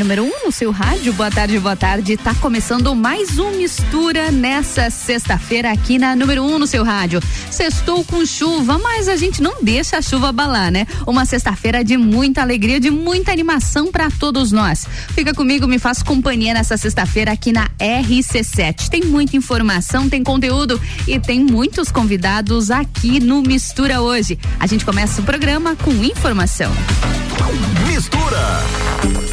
número 1 um no seu rádio. Boa tarde, boa tarde. Tá começando mais um Mistura nessa sexta-feira aqui na número 1 um no seu rádio. Sextou com chuva, mas a gente não deixa a chuva abalar, né? Uma sexta-feira de muita alegria, de muita animação para todos nós. Fica comigo, me faz companhia nessa sexta-feira aqui na RC7. Tem muita informação, tem conteúdo e tem muitos convidados aqui no Mistura hoje. A gente começa o programa com informação. Mistura.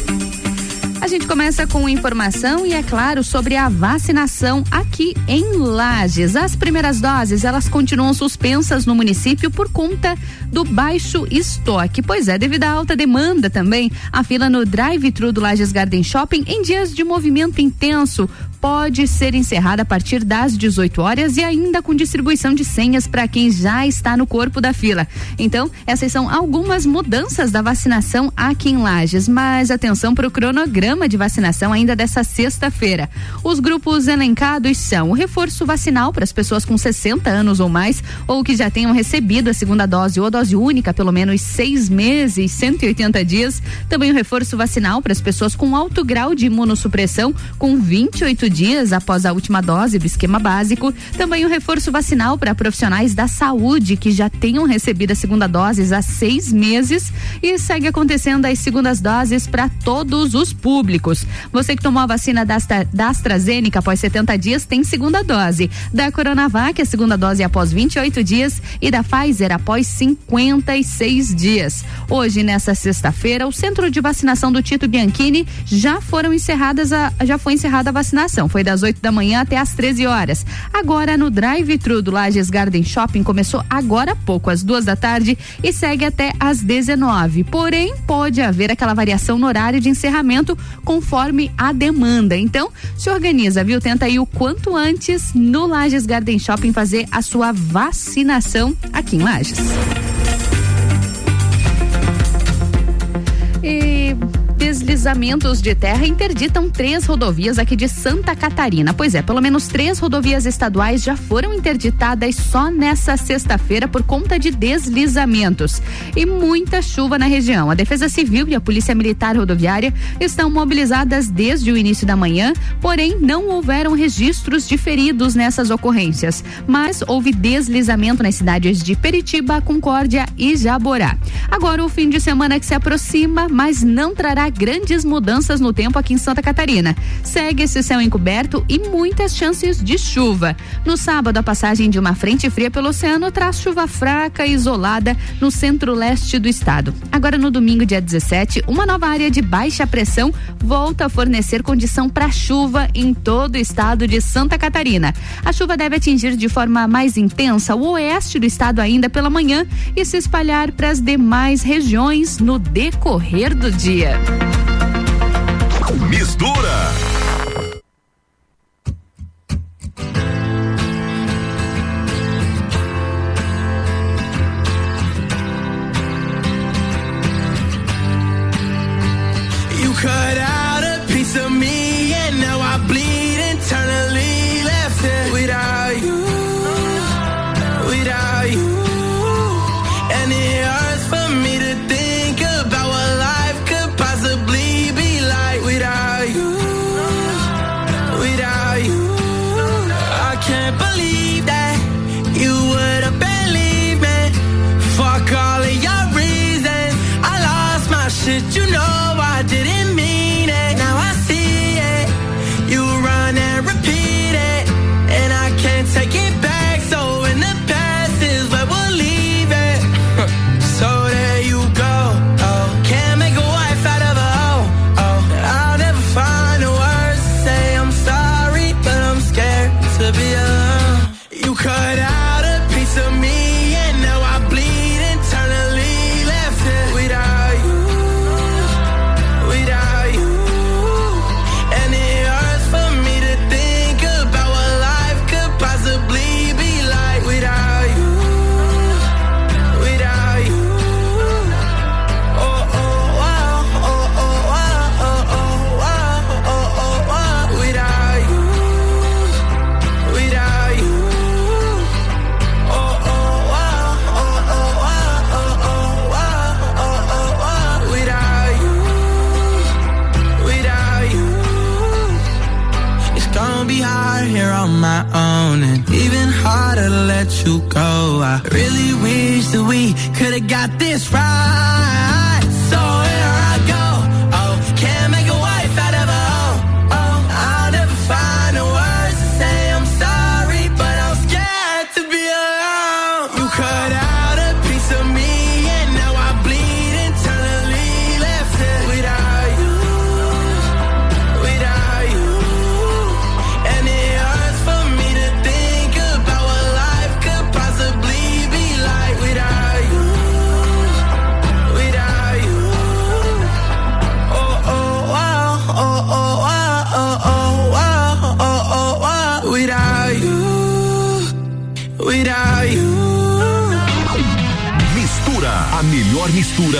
A gente começa com informação e é claro sobre a vacinação aqui em Lages. As primeiras doses, elas continuam suspensas no município por conta do baixo estoque. Pois é, devido à alta demanda também, a fila no drive-thru do Lages Garden Shopping em dias de movimento intenso pode ser encerrada a partir das 18 horas e ainda com distribuição de senhas para quem já está no corpo da fila. Então, essas são algumas mudanças da vacinação aqui em Lages, mas atenção para o cronograma de vacinação ainda dessa sexta-feira. Os grupos elencados são o reforço vacinal para as pessoas com 60 anos ou mais ou que já tenham recebido a segunda dose ou a dose única pelo menos seis meses, 180 dias. Também o reforço vacinal para as pessoas com alto grau de imunossupressão com 28 dias após a última dose do esquema básico. Também o reforço vacinal para profissionais da saúde que já tenham recebido a segunda dose há seis meses. E segue acontecendo as segundas doses para todos os públicos. Você que tomou a vacina da, da AstraZeneca após 70 dias tem segunda dose. Da Coronavac, a segunda dose após 28 dias. E da Pfizer após 56 dias. Hoje, nessa sexta-feira, o centro de vacinação do Tito Bianchini já foram encerradas a, já foi encerrada a vacinação foi das 8 da manhã até as 13 horas. Agora no drive-thru do Lages Garden Shopping começou agora há pouco, às duas da tarde, e segue até às 19. Porém, pode haver aquela variação no horário de encerramento conforme a demanda. Então, se organiza, viu? Tenta aí o quanto antes no Lages Garden Shopping fazer a sua vacinação aqui em Lages. E deslizamentos de terra interditam três rodovias aqui de Santa Catarina. Pois é, pelo menos três rodovias estaduais já foram interditadas só nessa sexta-feira por conta de deslizamentos. E muita chuva na região. A Defesa Civil e a Polícia Militar Rodoviária estão mobilizadas desde o início da manhã, porém não houveram registros de feridos nessas ocorrências. Mas houve deslizamento nas cidades de Peritiba, Concórdia e Jaborá. Agora o fim de semana que se aproxima, mas não trará grandes mudanças no tempo aqui em Santa Catarina. Segue esse céu encoberto e muitas chances de chuva. No sábado, a passagem de uma frente fria pelo oceano traz chuva fraca e isolada no centro-leste do estado. Agora, no domingo, dia 17, uma nova área de baixa pressão volta a fornecer condição para chuva em todo o estado de Santa Catarina. A chuva deve atingir de forma mais intensa o oeste do estado ainda pela manhã e se espalhar para as demais regiões no decorrer do dia. Mistura.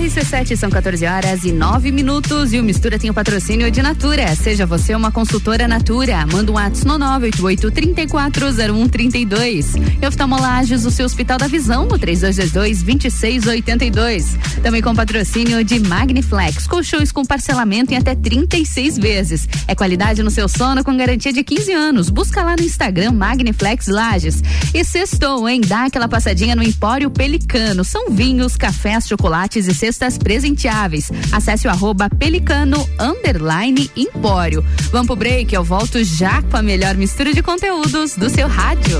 RC7 são 14 horas e 9 minutos e o Mistura tem o patrocínio de Natura. Seja você uma consultora Natura. Manda um WhatsApp no 988-340132. E oftalmolages, o seu Hospital da Visão no 3222-2682. Também com patrocínio de Magniflex. Colchões com parcelamento em até 36 vezes. É qualidade no seu sono com garantia de 15 anos. Busca lá no Instagram Magniflex Lages. E sextou, hein? Dá aquela passadinha no Empório Pelicano. São vinhos, cafés, chocolates e cestas presenteáveis. Acesse o arroba pelicano underline empório. Vamos pro break, eu volto já com a melhor mistura de conteúdos do seu rádio.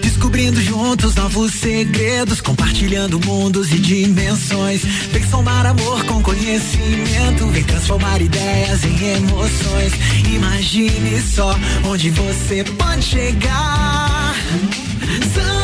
Descobrindo juntos novos segredos, compartilhando mundos e dimensões. Vem somar amor com conhecimento, vem transformar ideias em emoções. Imagine só onde você pode chegar. Santa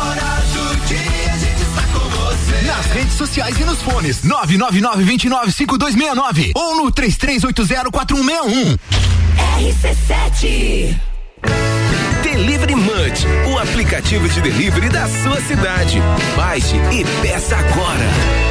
redes sociais e nos fones 999-295269 ou no 33804161. RC7 Delivery Munch, o aplicativo de delivery da sua cidade. Baixe e peça agora.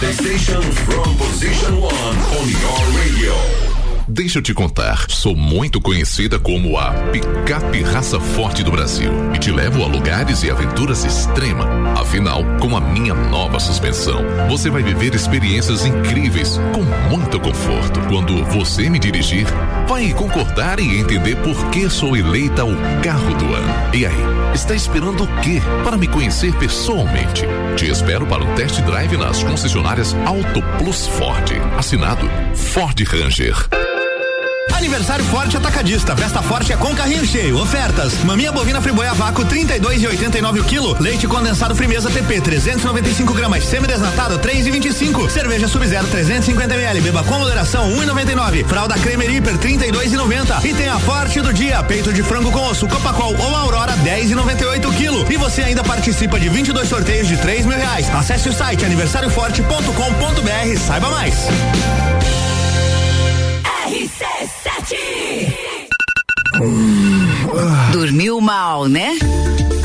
The station from position one on your radio. Deixa eu te contar, sou muito conhecida como a picape raça forte do Brasil e te levo a lugares e aventuras extrema. Afinal, com a minha nova suspensão, você vai viver experiências incríveis com muito conforto. Quando você me dirigir, vai concordar e entender por que sou eleita o carro do ano. E aí, está esperando o quê para me conhecer pessoalmente? Te espero para um test drive nas concessionárias Auto Plus Ford. Assinado Ford Ranger. Aniversário Forte Atacadista. Festa Forte é com carrinho cheio. Ofertas: maminha bovina friboia vácuo 32 e 89 o quilo. Leite condensado Frimeza TP 395 gramas. Semi-desnatado 3 e 25. Cerveja Sub-Zero 350 ml. Beba com moderação 1 e 99. Fralda Cremer Hiper 32 e 90. Tem a Forte do dia. Peito de frango com osso Copacol ou Aurora 10 e 98 o quilo. E você ainda participa de 22 sorteios de 3 mil reais. Acesse o site aniversarioforte.com.br. Saiba mais. RC7 Dormiu mal, né?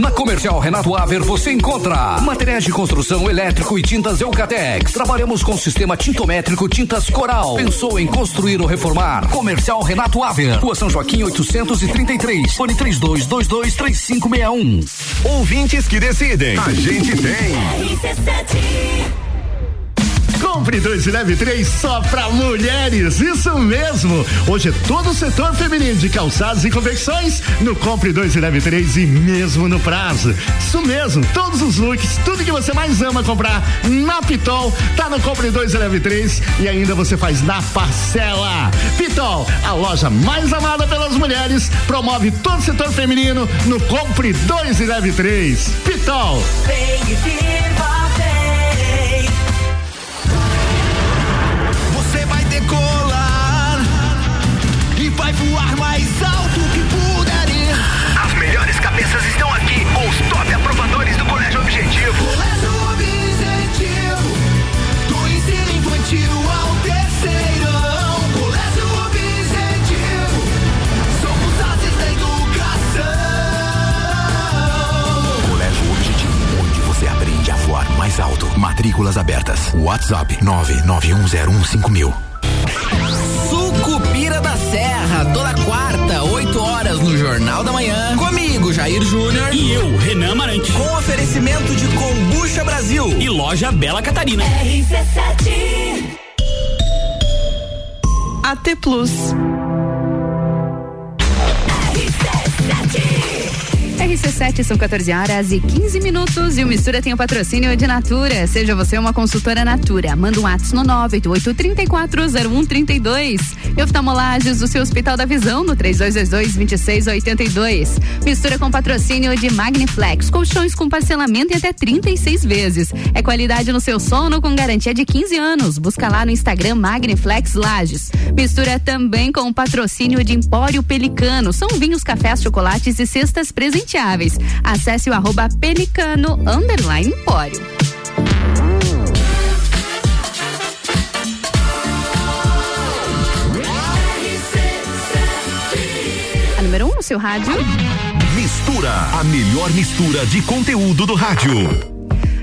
Na Comercial Renato Aver você encontra materiais de construção elétrico e tintas Eucatex. Trabalhamos com sistema tintométrico Tintas Coral. Pensou em construir ou reformar? Comercial Renato Aver. Rua São Joaquim 833. Fone 32223561. Ouvintes que decidem. A gente tem. Compre dois e leve três só pra mulheres. Isso mesmo. Hoje é todo o setor feminino de calçados e confecções no Compre dois e leve três e mesmo no prazo. Isso mesmo. Todos os looks, tudo que você mais ama comprar na Pitol tá no Compre dois e leve três e ainda você faz na parcela. Pitol, a loja mais amada pelas mulheres, promove todo o setor feminino no Compre dois e leve três. Pitol. Vem. Mais alto. Matrículas abertas. WhatsApp 991015000. Sucupira da Serra, toda quarta, 8 horas no Jornal da Manhã. Comigo, Jair Júnior. E eu, Renan Marante. Com oferecimento de Combucha Brasil. E loja Bela Catarina. RC7 AT Plus. RC7 são 14 horas e 15 minutos e o Mistura tem o patrocínio de Natura. Seja você uma consultora Natura. Manda um WhatsApp no 988-340132. E oftalmolagens do seu Hospital da Visão no 3222-2682. Mistura com patrocínio de Magniflex. Colchões com parcelamento em até 36 vezes. É qualidade no seu sono com garantia de 15 anos. Busca lá no Instagram Magniflex Lages. Mistura também com o patrocínio de Empório Pelicano. São vinhos, cafés, chocolates e cestas presenteadas Acesse o arroba pelicano underline empório. A número 1 um no seu rádio. Mistura, a melhor mistura de conteúdo do rádio.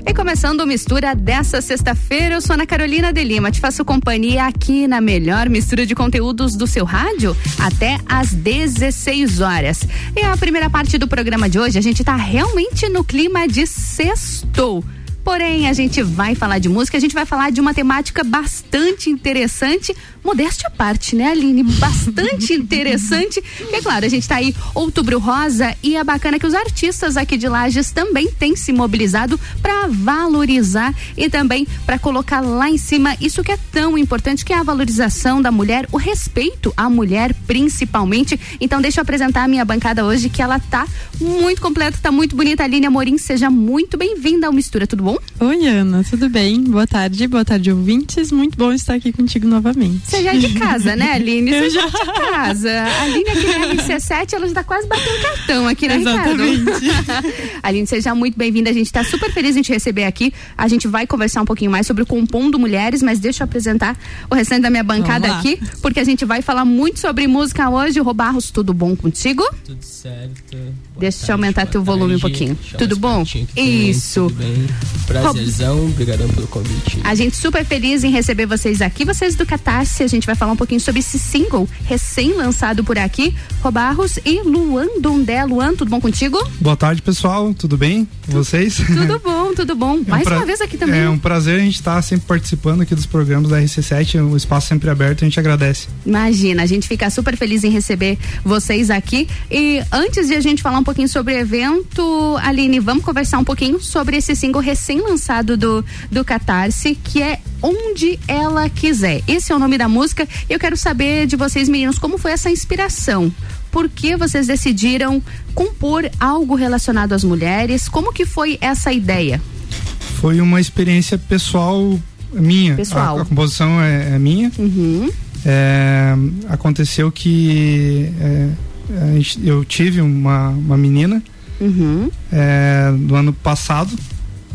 E começando o mistura dessa sexta-feira, eu sou Ana Carolina de Lima. Te faço companhia aqui na melhor mistura de conteúdos do seu rádio até às 16 horas. E a primeira parte do programa de hoje, a gente tá realmente no clima de sextou. Porém, a gente vai falar de música, a gente vai falar de uma temática bastante interessante, modéstia à parte, né, Aline? Bastante interessante. E é claro, a gente tá aí, Outubro Rosa, e é bacana que os artistas aqui de Lages também têm se mobilizado para valorizar e também para colocar lá em cima isso que é tão importante, que é a valorização da mulher, o respeito à mulher, principalmente. Então, deixa eu apresentar a minha bancada hoje, que ela tá muito completa, tá muito bonita. Aline Amorim, seja muito bem-vinda ao Mistura, tudo bom? Oi, Ana, tudo bem? Boa tarde, boa tarde, ouvintes. Muito bom estar aqui contigo novamente. Você já é de casa, né, Aline? Você Eu já é de casa. A Aline aqui na RC7, ela já tá quase batendo cartão aqui, né, Exatamente. Ricardo? Aline, seja muito bem-vinda. A gente tá super feliz em te receber aqui. A gente vai conversar um pouquinho mais sobre o Compondo Mulheres, mas deixa eu apresentar o restante da minha bancada aqui, porque a gente vai falar muito sobre música hoje. Robarros, tudo bom contigo? Tudo certo. Deixa eu aumentar teu volume um pouquinho. Tudo bom? Isso. Tudo bem. Prazerzão, obrigadão pelo convite. A gente super feliz em receber vocês aqui, vocês do Catarse. A gente vai falar um pouquinho sobre esse single recém-lançado por aqui. Robarros e Luan Dondé. Luan, tudo bom contigo? Boa tarde, pessoal. Tudo bem? com Vocês? Tudo bom, tudo bom. É um Mais pra- uma vez aqui também. É um prazer a gente estar sempre participando aqui dos programas da RC7, o espaço sempre aberto, a gente agradece. Imagina, a gente fica super feliz em receber vocês aqui. E antes de a gente falar um pouquinho sobre o evento, Aline, vamos conversar um pouquinho sobre esse single recém-lançado do, do Catarse, que é Onde Ela Quiser. Esse é o nome da música. Eu quero saber de vocês, meninos, como foi essa inspiração? por que vocês decidiram compor algo relacionado às mulheres? Como que foi essa ideia? Foi uma experiência pessoal minha. Pessoal. A, a composição é, é minha. Uhum. É, aconteceu que é, eu tive uma, uma menina Uhum. é, no ano passado.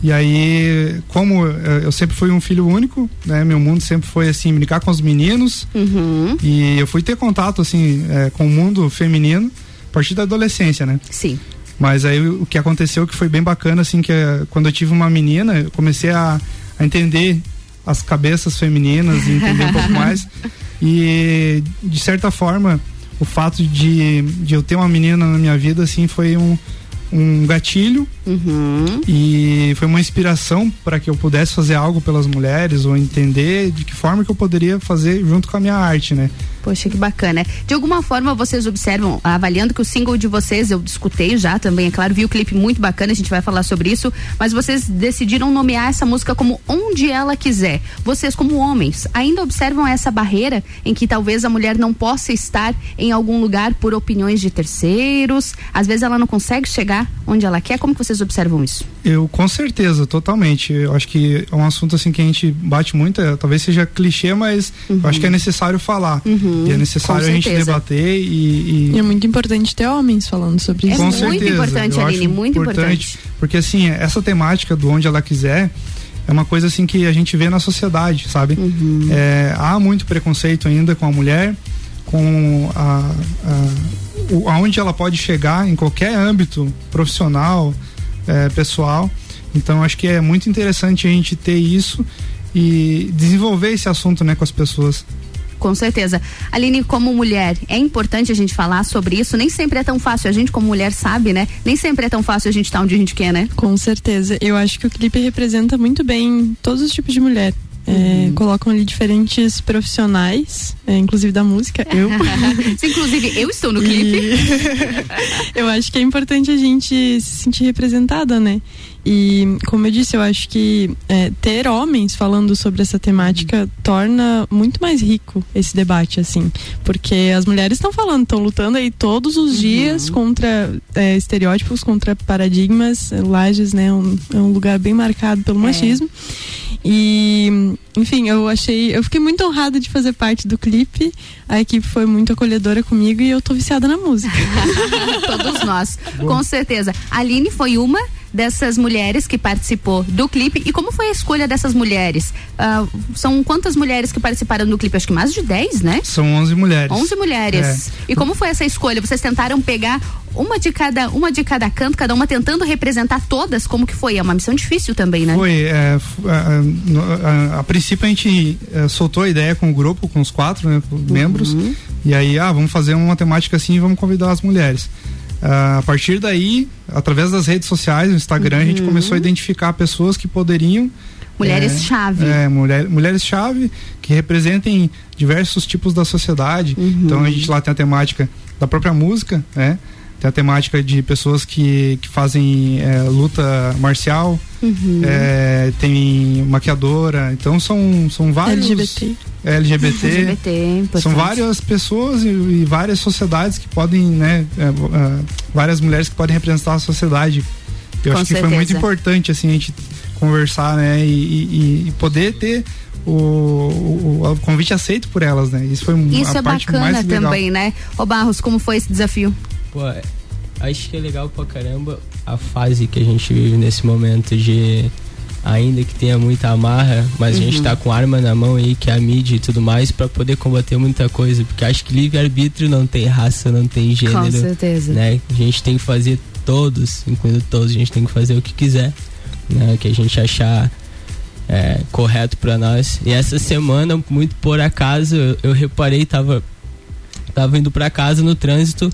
E aí, como eu sempre fui um filho único, né? Meu mundo sempre foi assim, brincar com os meninos. Uhum. E eu fui ter contato assim é, com o mundo feminino a partir da adolescência, né? Sim. Mas aí o que aconteceu que foi bem bacana, assim, que é, quando eu tive uma menina, eu comecei a, a entender as cabeças femininas e entender um pouco mais. E de certa forma, o fato de, de eu ter uma menina na minha vida, assim, foi um, um gatilho Uhum. e foi uma inspiração para que eu pudesse fazer algo pelas mulheres ou entender de que forma que eu poderia fazer junto com a minha arte, né? Poxa, que bacana. De alguma forma vocês observam, avaliando que o single de vocês, eu escutei já também, é claro, vi o clipe muito bacana, a gente vai falar sobre isso, mas vocês decidiram nomear essa música como Onde Ela Quiser. Vocês, como homens, ainda observam essa barreira em que talvez a mulher não possa estar em algum lugar por opiniões de terceiros, às vezes ela não consegue chegar onde ela quer. Como que vocês observam isso? Eu com certeza, totalmente. Eu acho que é um assunto assim que a gente bate muito, é, talvez seja clichê, mas eu acho que é necessário falar. E é necessário a gente debater e, E e é muito importante ter homens falando sobre isso. com certeza. eu acho Porque assim, essa temática do onde ela quiser é uma coisa assim que a gente vê na sociedade, sabe? É, há muito preconceito ainda com a mulher, com a, a o, aonde ela pode chegar em qualquer âmbito profissional, é, pessoal. Então acho que é muito interessante a gente ter isso e desenvolver esse assunto, né, com as pessoas. Com certeza. Aline, como mulher, é importante a gente falar sobre isso. Nem sempre é tão fácil. A gente, como mulher, sabe, né? Nem sempre é tão fácil a gente estar onde a gente quer, né? Com certeza. Eu acho que o clipe representa muito bem todos os tipos de mulher. É, Uhum. colocam ali diferentes profissionais, é, inclusive da música, eu. Inclusive, eu estou no clipe. eu acho que é importante a gente se sentir representada, né? E, como eu disse, eu acho que é, ter homens falando sobre essa temática torna muito mais rico esse debate, assim. Porque as mulheres estão falando, estão lutando aí todos os dias contra é, estereótipos, contra paradigmas. Lages, né? Um, é um lugar bem marcado pelo machismo. E, enfim, eu achei. Eu fiquei muito honrada de fazer parte do clipe. A equipe foi muito acolhedora comigo e eu tô viciada na música. Todos nós, com certeza. A Aline foi uma dessas mulheres que participou do clipe. E como foi a escolha dessas mulheres? Ah, são quantas mulheres que participaram do clipe? Acho que mais de 10, né? São 11 mulheres. 11 mulheres. É. E como foi essa escolha? Vocês tentaram pegar uma de cada, uma de cada canto, cada uma tentando representar todas? Como que foi? É uma missão difícil também, né? Foi, é, a, a- a- a princípio a gente é, soltou a ideia com o grupo, com os quatro né, membros, e aí, ah, vamos fazer uma temática assim e vamos convidar as mulheres. Ah, a partir daí, através das redes sociais, no Instagram, a gente Uhum. começou a identificar pessoas que poderiam. Mulheres-chave. É, mulher, mulheres-chave que representem diversos tipos da sociedade. Então a gente lá tem a temática da própria música, né? Tem a temática de pessoas que, que fazem é, luta marcial, Uhum. é, tem maquiadora, então são, são vários. LGBT. É, LGBT. LGBT, importante. São várias pessoas e, e várias sociedades que podem, né? é, é, várias mulheres que podem representar a sociedade. Eu Com acho que foi certeza. muito importante, assim, a gente conversar, né? E, e- e poder ter o, o, o convite aceito por elas, né? Isso foi Isso a é parte bacana mais legal. também, né? Ô Barros, como foi esse desafio? Pô, acho que é legal pra caramba a fase que a gente vive nesse momento de. Ainda que tenha muita amarra, mas a gente Uhum. tá com arma na mão aí, que é a mídia e tudo mais, pra poder combater muita coisa. Porque acho que livre-arbítrio não tem raça, não tem gênero. certeza. Né? A gente tem que fazer todos, incluindo todos, a gente tem que fazer o que quiser. Né? Que a gente achar é, correto pra nós. E essa semana, muito por acaso, eu, eu reparei, tava, tava indo pra casa no trânsito,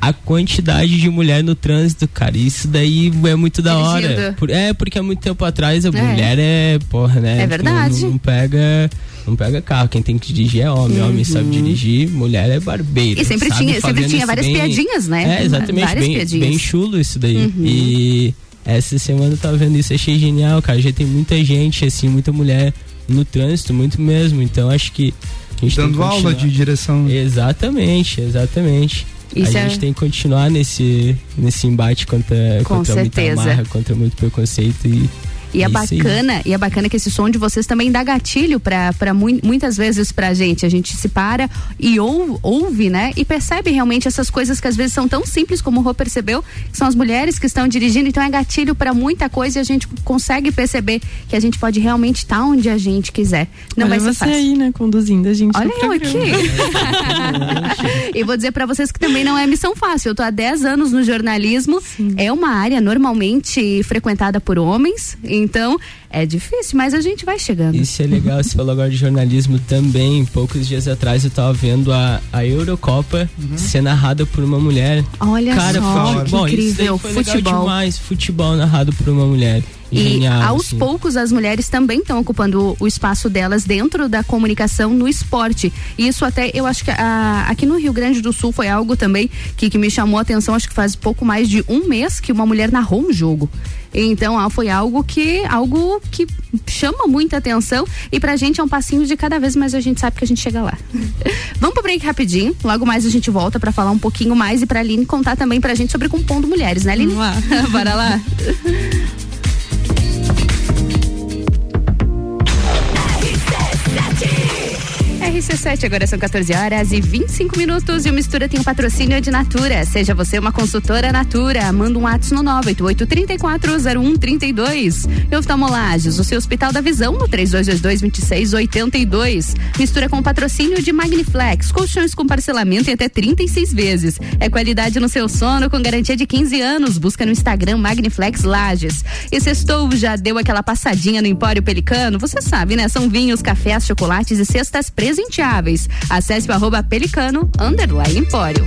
a quantidade de mulher no trânsito, cara. Isso daí é muito da hora. Por- é, porque há muito tempo atrás a É. mulher é, porra, né? É tipo, verdade. Não, não pega. Não pega carro, quem tem que dirigir é homem, homem sabe dirigir, mulher é barbeiro. Uhum. E sempre sabe? tinha- sempre tinha várias bem- piadinhas, né? É, exatamente, Várias bem, piadinhas. bem chulo isso daí. Uhum. E essa semana eu tava vendo isso, achei genial, cara. Já tem muita gente, assim, muita mulher no trânsito, muito mesmo. Então acho que a gente tem Dando que aula de direção. Exatamente, exatamente. Isso a é... gente tem que continuar nesse, nesse embate contra, Com contra certeza. muita marra, contra muito preconceito e e é, bacana, e é bacana que esse som de vocês também dá gatilho para mu muitas vezes pra gente. A gente se para e ouve, ouve, né? E percebe realmente essas coisas que às vezes são tão simples como o Rô percebeu, que são as mulheres que estão dirigindo, então é gatilho para muita coisa e a gente consegue perceber que a gente pode realmente estar tá onde a gente quiser. Não Olha vai ser você fácil. aí, né, conduzindo a gente. Olha eu aqui. e vou dizer para vocês que também não é missão fácil. Eu tô há 10 anos no jornalismo, Sim. é uma área normalmente frequentada por homens. Então, é difícil, mas a gente vai chegando. Isso é legal, você falou agora de jornalismo também. Poucos dias atrás eu tava vendo a, a Eurocopa uhum. ser narrada por uma mulher. Olha Cara, só, futebol, que incrível, futebol. demais, futebol narrado por uma mulher. E aos assim. poucos as mulheres também estão ocupando o, espaço delas dentro da comunicação no esporte. E isso até eu acho que a, aqui no Rio Grande do Sul foi algo também que, que me chamou a atenção, acho que faz pouco mais de um mês que uma mulher narrou um jogo. Então ah, foi algo que algo que chama muita atenção e pra gente é um passinho de cada vez mais a gente sabe que a gente chega lá. Vamos pro break rapidinho, logo mais a gente volta para falar um pouquinho mais e pra Aline contar também pra gente sobre Compondo Mulheres, né Aline? Vamos lá. Bora lá. RC7, agora são 14 horas e 25 minutos e o Mistura tem um patrocínio de Natura. Seja você uma consultora Natura, manda um WhatsApp no 988-340132. E oftalmolages, o seu Hospital da Visão no 3222-2682. Mistura com patrocínio de Magniflex, colchões com parcelamento em até 36 vezes. É qualidade no seu sono com garantia de 15 anos. Busca no Instagram Magniflex Lages. E sextou já deu aquela passadinha no Empório Pelicano? Você sabe, né? São vinhos, cafés, chocolates e cestas presas presenteáveis. Acesse o arroba pelicano, underline empório.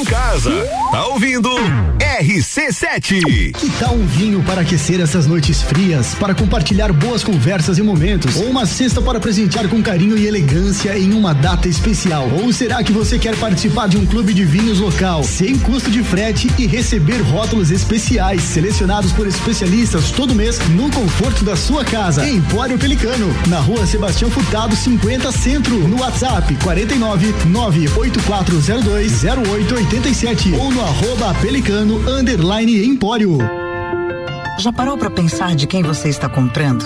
Em casa, tá ouvindo RC7. Que tal um vinho para aquecer essas noites frias, para compartilhar boas conversas e momentos, ou uma cesta para presentear com carinho e elegância em uma data especial? Ou será que você quer participar de um clube de vinhos local, sem custo de frete e receber rótulos especiais selecionados por especialistas todo mês no conforto da sua casa? Empório Pelicano, na rua Sebastião Furtado 50 Centro, no WhatsApp 49 98402 0887 ou no arroba pelicano underline empório. Já parou para pensar de quem você está comprando?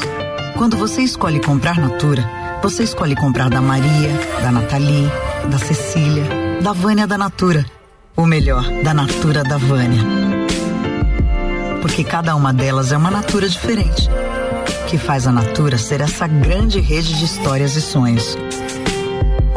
Quando você escolhe comprar Natura, você escolhe comprar da Maria, da Nathalie, da Cecília, da Vânia da Natura. Ou melhor, da Natura da Vânia. Porque cada uma delas é uma Natura diferente. Que faz a Natura ser essa grande rede de histórias e sonhos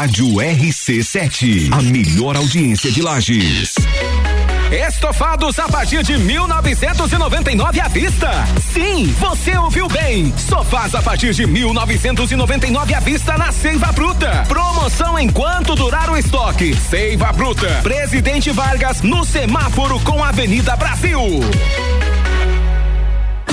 Rádio RC7, a melhor audiência de Lages. Estofados a partir de 1999 à vista. Sim, você ouviu bem. Sofás a partir de 1999 à vista na Seiva Bruta. Promoção enquanto durar o estoque. Seiva Bruta. Presidente Vargas no semáforo com a Avenida Brasil.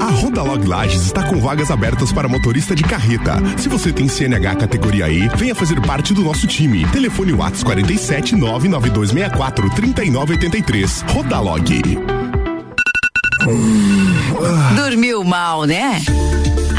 A Rodalog Lages está com vagas abertas para motorista de carreta. Se você tem CNH categoria E, venha fazer parte do nosso time. Telefone Whats 47 99264 3983. Rodalog. Dormiu mal, né?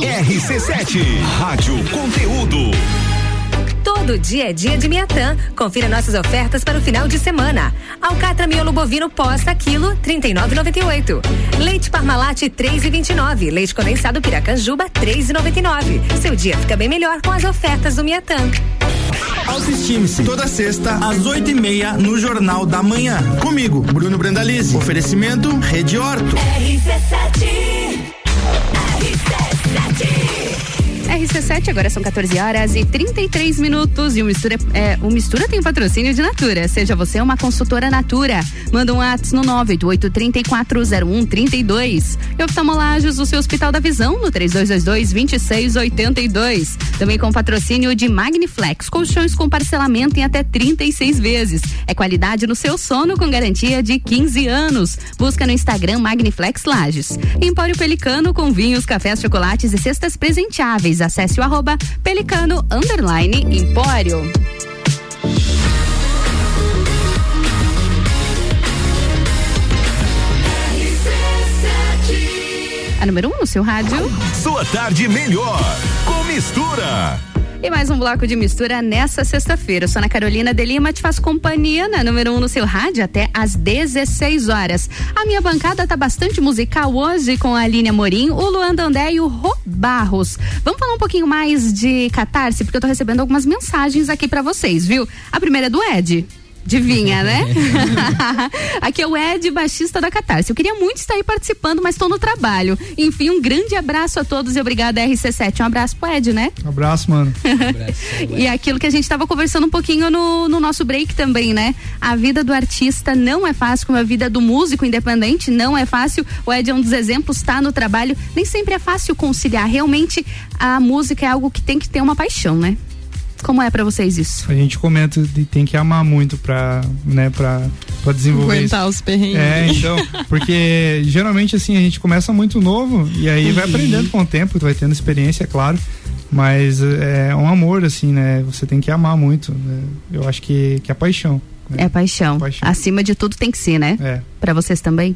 RC7, Rádio Conteúdo. Todo dia é dia de Miatã. Confira nossas ofertas para o final de semana. Alcatra miolo bovino posta quilo 39,98. Leite Parmalat 3,29. Leite condensado Piracanjuba 3,99. Seu dia fica bem melhor com as ofertas do Miatã. Autoestime-se. Toda sexta, às oito e meia, no Jornal da Manhã. Comigo, Bruno Brandalize. Oferecimento Rede Horto. RC7. RC7, agora são 14 horas e 33 minutos. E o Mistura, é, o Mistura tem patrocínio de Natura. Seja você uma consultora Natura. Manda um WhatsApp no 988-340132. E oftalmolagens, o seu Hospital da Visão, no 3222-2682. Também com patrocínio de Magniflex, colchões com parcelamento em até 36 vezes. É qualidade no seu sono com garantia de 15 anos. Busca no Instagram Magniflex Lages. Empório Pelicano com vinhos, cafés, chocolates e cestas presenteáveis acesse o arroba pelicano underline empório. A número 1 um no seu rádio. Sua tarde melhor com mistura. E mais um bloco de mistura nessa sexta-feira. Sou Ana Carolina de Lima, te faço companhia na número 1 um no seu rádio até às 16 horas. A minha bancada tá bastante musical hoje com a Aline Amorim, o Luan Dandé e o Rô Barros. Vamos falar um pouquinho mais de catarse, porque eu tô recebendo algumas mensagens aqui para vocês, viu? A primeira é do Ed. Divinha, né? Aqui é o Ed, baixista da Catarse. Eu queria muito estar aí participando, mas estou no trabalho. Enfim, um grande abraço a todos e obrigada, RC7. Um abraço pro Ed, né? Um abraço, mano. Um abraço, e aquilo que a gente estava conversando um pouquinho no, no nosso break também, né? A vida do artista não é fácil, como a vida do músico independente não é fácil. O Ed é um dos exemplos, está no trabalho. Nem sempre é fácil conciliar. Realmente, a música é algo que tem que ter uma paixão, né? Como é para vocês isso? A gente comenta de tem que amar muito para, né, para para desenvolver aguentar os perrengues. É, então, porque geralmente assim a gente começa muito novo e aí vai aprendendo com o tempo, vai tendo experiência, é claro. Mas é um amor, assim, né? Você tem que amar muito. Né? Eu acho que, que é paixão. Né? É paixão. paixão. Acima de tudo tem que ser, né? É. Para vocês também?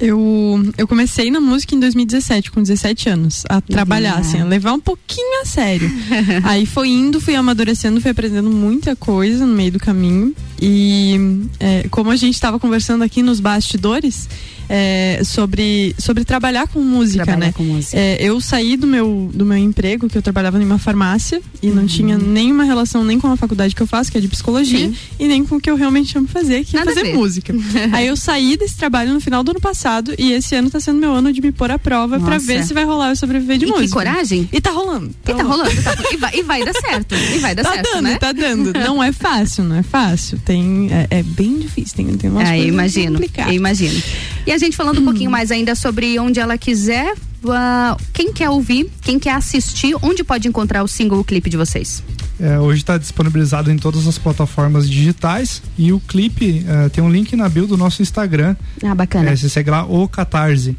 Eu, eu comecei na música em 2017, com 17 anos, a trabalhar, assim, a levar um pouquinho a sério. Aí foi indo, fui amadurecendo, fui aprendendo muita coisa no meio do caminho. E é, como a gente estava conversando aqui nos bastidores, é, sobre, sobre trabalhar com música, trabalhar né? Com música. É, eu saí do meu, do meu emprego, que eu trabalhava em uma farmácia, e uhum. não tinha nenhuma relação nem com a faculdade que eu faço, que é de psicologia, Sim. e nem com o que eu realmente amo fazer, que é Nada é fazer música. Aí eu saí desse trabalho no final do ano passado, e esse ano tá sendo meu ano de me pôr à prova para ver se vai rolar eu sobreviver de e música. Que coragem? E tá rolando. Tá e tá rolando. Tá, e, vai, e vai dar certo. E vai dar tá certo. Dando, né? Tá dando, Não é fácil, não é fácil. Tem, é, é bem difícil. Tem, tem umas é, coisas imagino, complicadas. imagino. E a gente falando um pouquinho mais ainda sobre onde ela quiser, uh, quem quer ouvir, quem quer assistir, onde pode encontrar o single, o clipe de vocês? É, hoje está disponibilizado em todas as plataformas digitais e o clipe uh, tem um link na bio do nosso Instagram. Ah, bacana. É, você segue lá o Catarse.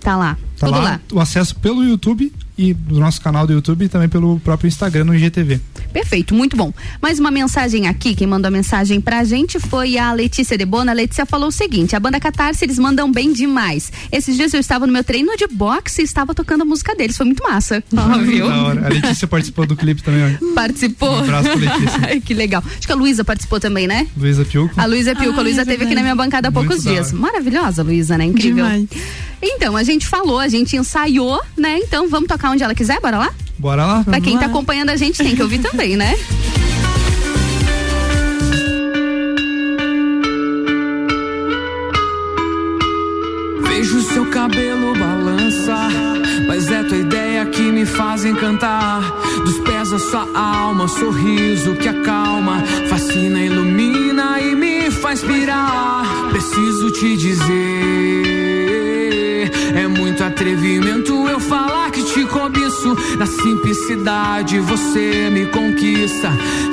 Tá lá. Tá Tudo lá, lá. O acesso pelo YouTube e do nosso canal do YouTube e também pelo próprio Instagram no IGTV. Perfeito, muito bom. Mais uma mensagem aqui, quem mandou a mensagem pra gente foi a Letícia de Bona. A Letícia falou o seguinte: a banda Catarse, eles mandam bem demais. Esses dias eu estava no meu treino de boxe e estava tocando a música deles. Foi muito massa. Óbvio. Da hora. A Letícia participou do clipe também, ó. Participou? Um abraço pra Letícia. que legal. Acho que a Luísa participou também, né? Luísa Piuco. A Luísa Piuco. Ah, a Luísa é teve aqui na minha bancada há poucos dias. Maravilhosa, Luísa, né? Incrível. Demais. Então, a gente falou, a gente ensaiou, né? Então vamos tocar onde ela quiser, bora lá? Bora lá. Pra quem tá acompanhando a gente tem que ouvir também, né? Vejo seu cabelo balançar, mas é tua ideia que me faz encantar. Sua alma, sorriso que acalma, fascina, ilumina e me faz pirar. Preciso te dizer, é muito atrevimento eu falar que te cobiço. Na simplicidade você me conquista,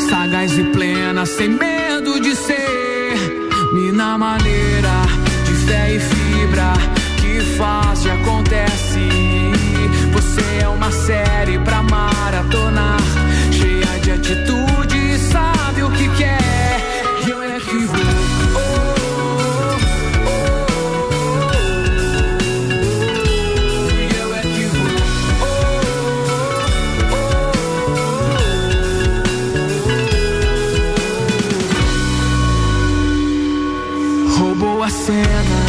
sagaz e plena, sem medo de ser. Mina maneira de fé e fibra que faz e acontece. Você é uma série pra de atitude sabe o que quer. É eu é que vou. Roubou a cena,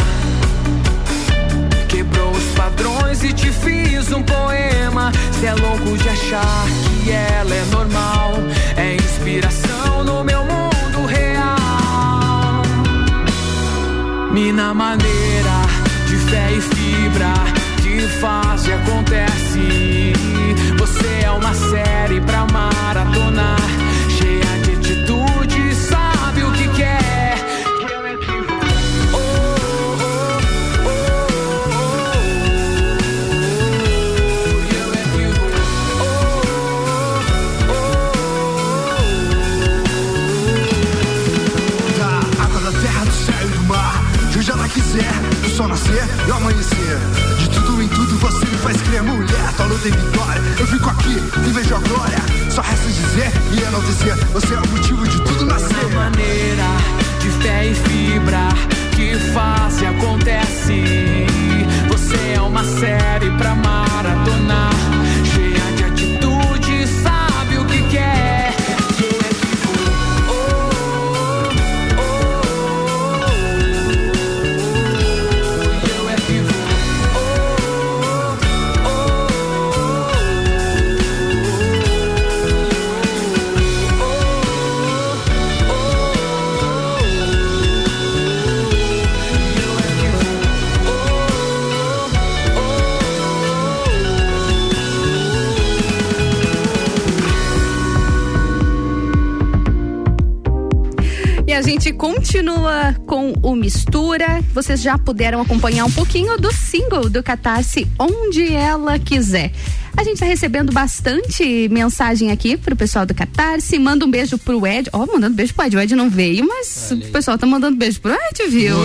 quebrou os padrões e te fiz um poema. Cê é louco de achar que ela é normal, mina maneira de fé e fibra que faz e acontece. Você é uma série pra maratonar, e amanhecer. De tudo em tudo você me faz crer, mulher. Tua luta em vitória. Eu fico aqui e vejo a glória. Só resta dizer e enaltecer. Você é o motivo de tudo nascer. maneira de fé e fibra que faz e acontece. Você é uma série pra maratonar, gente continua com o Mistura. Vocês já puderam acompanhar um pouquinho do single do Catarse Onde Ela Quiser. A gente tá recebendo bastante mensagem aqui pro pessoal do Catarse. Manda um beijo pro Ed. Ó, mandando beijo pro Ed. O Ed não veio, mas o pessoal tá mandando beijo pro Ed, viu?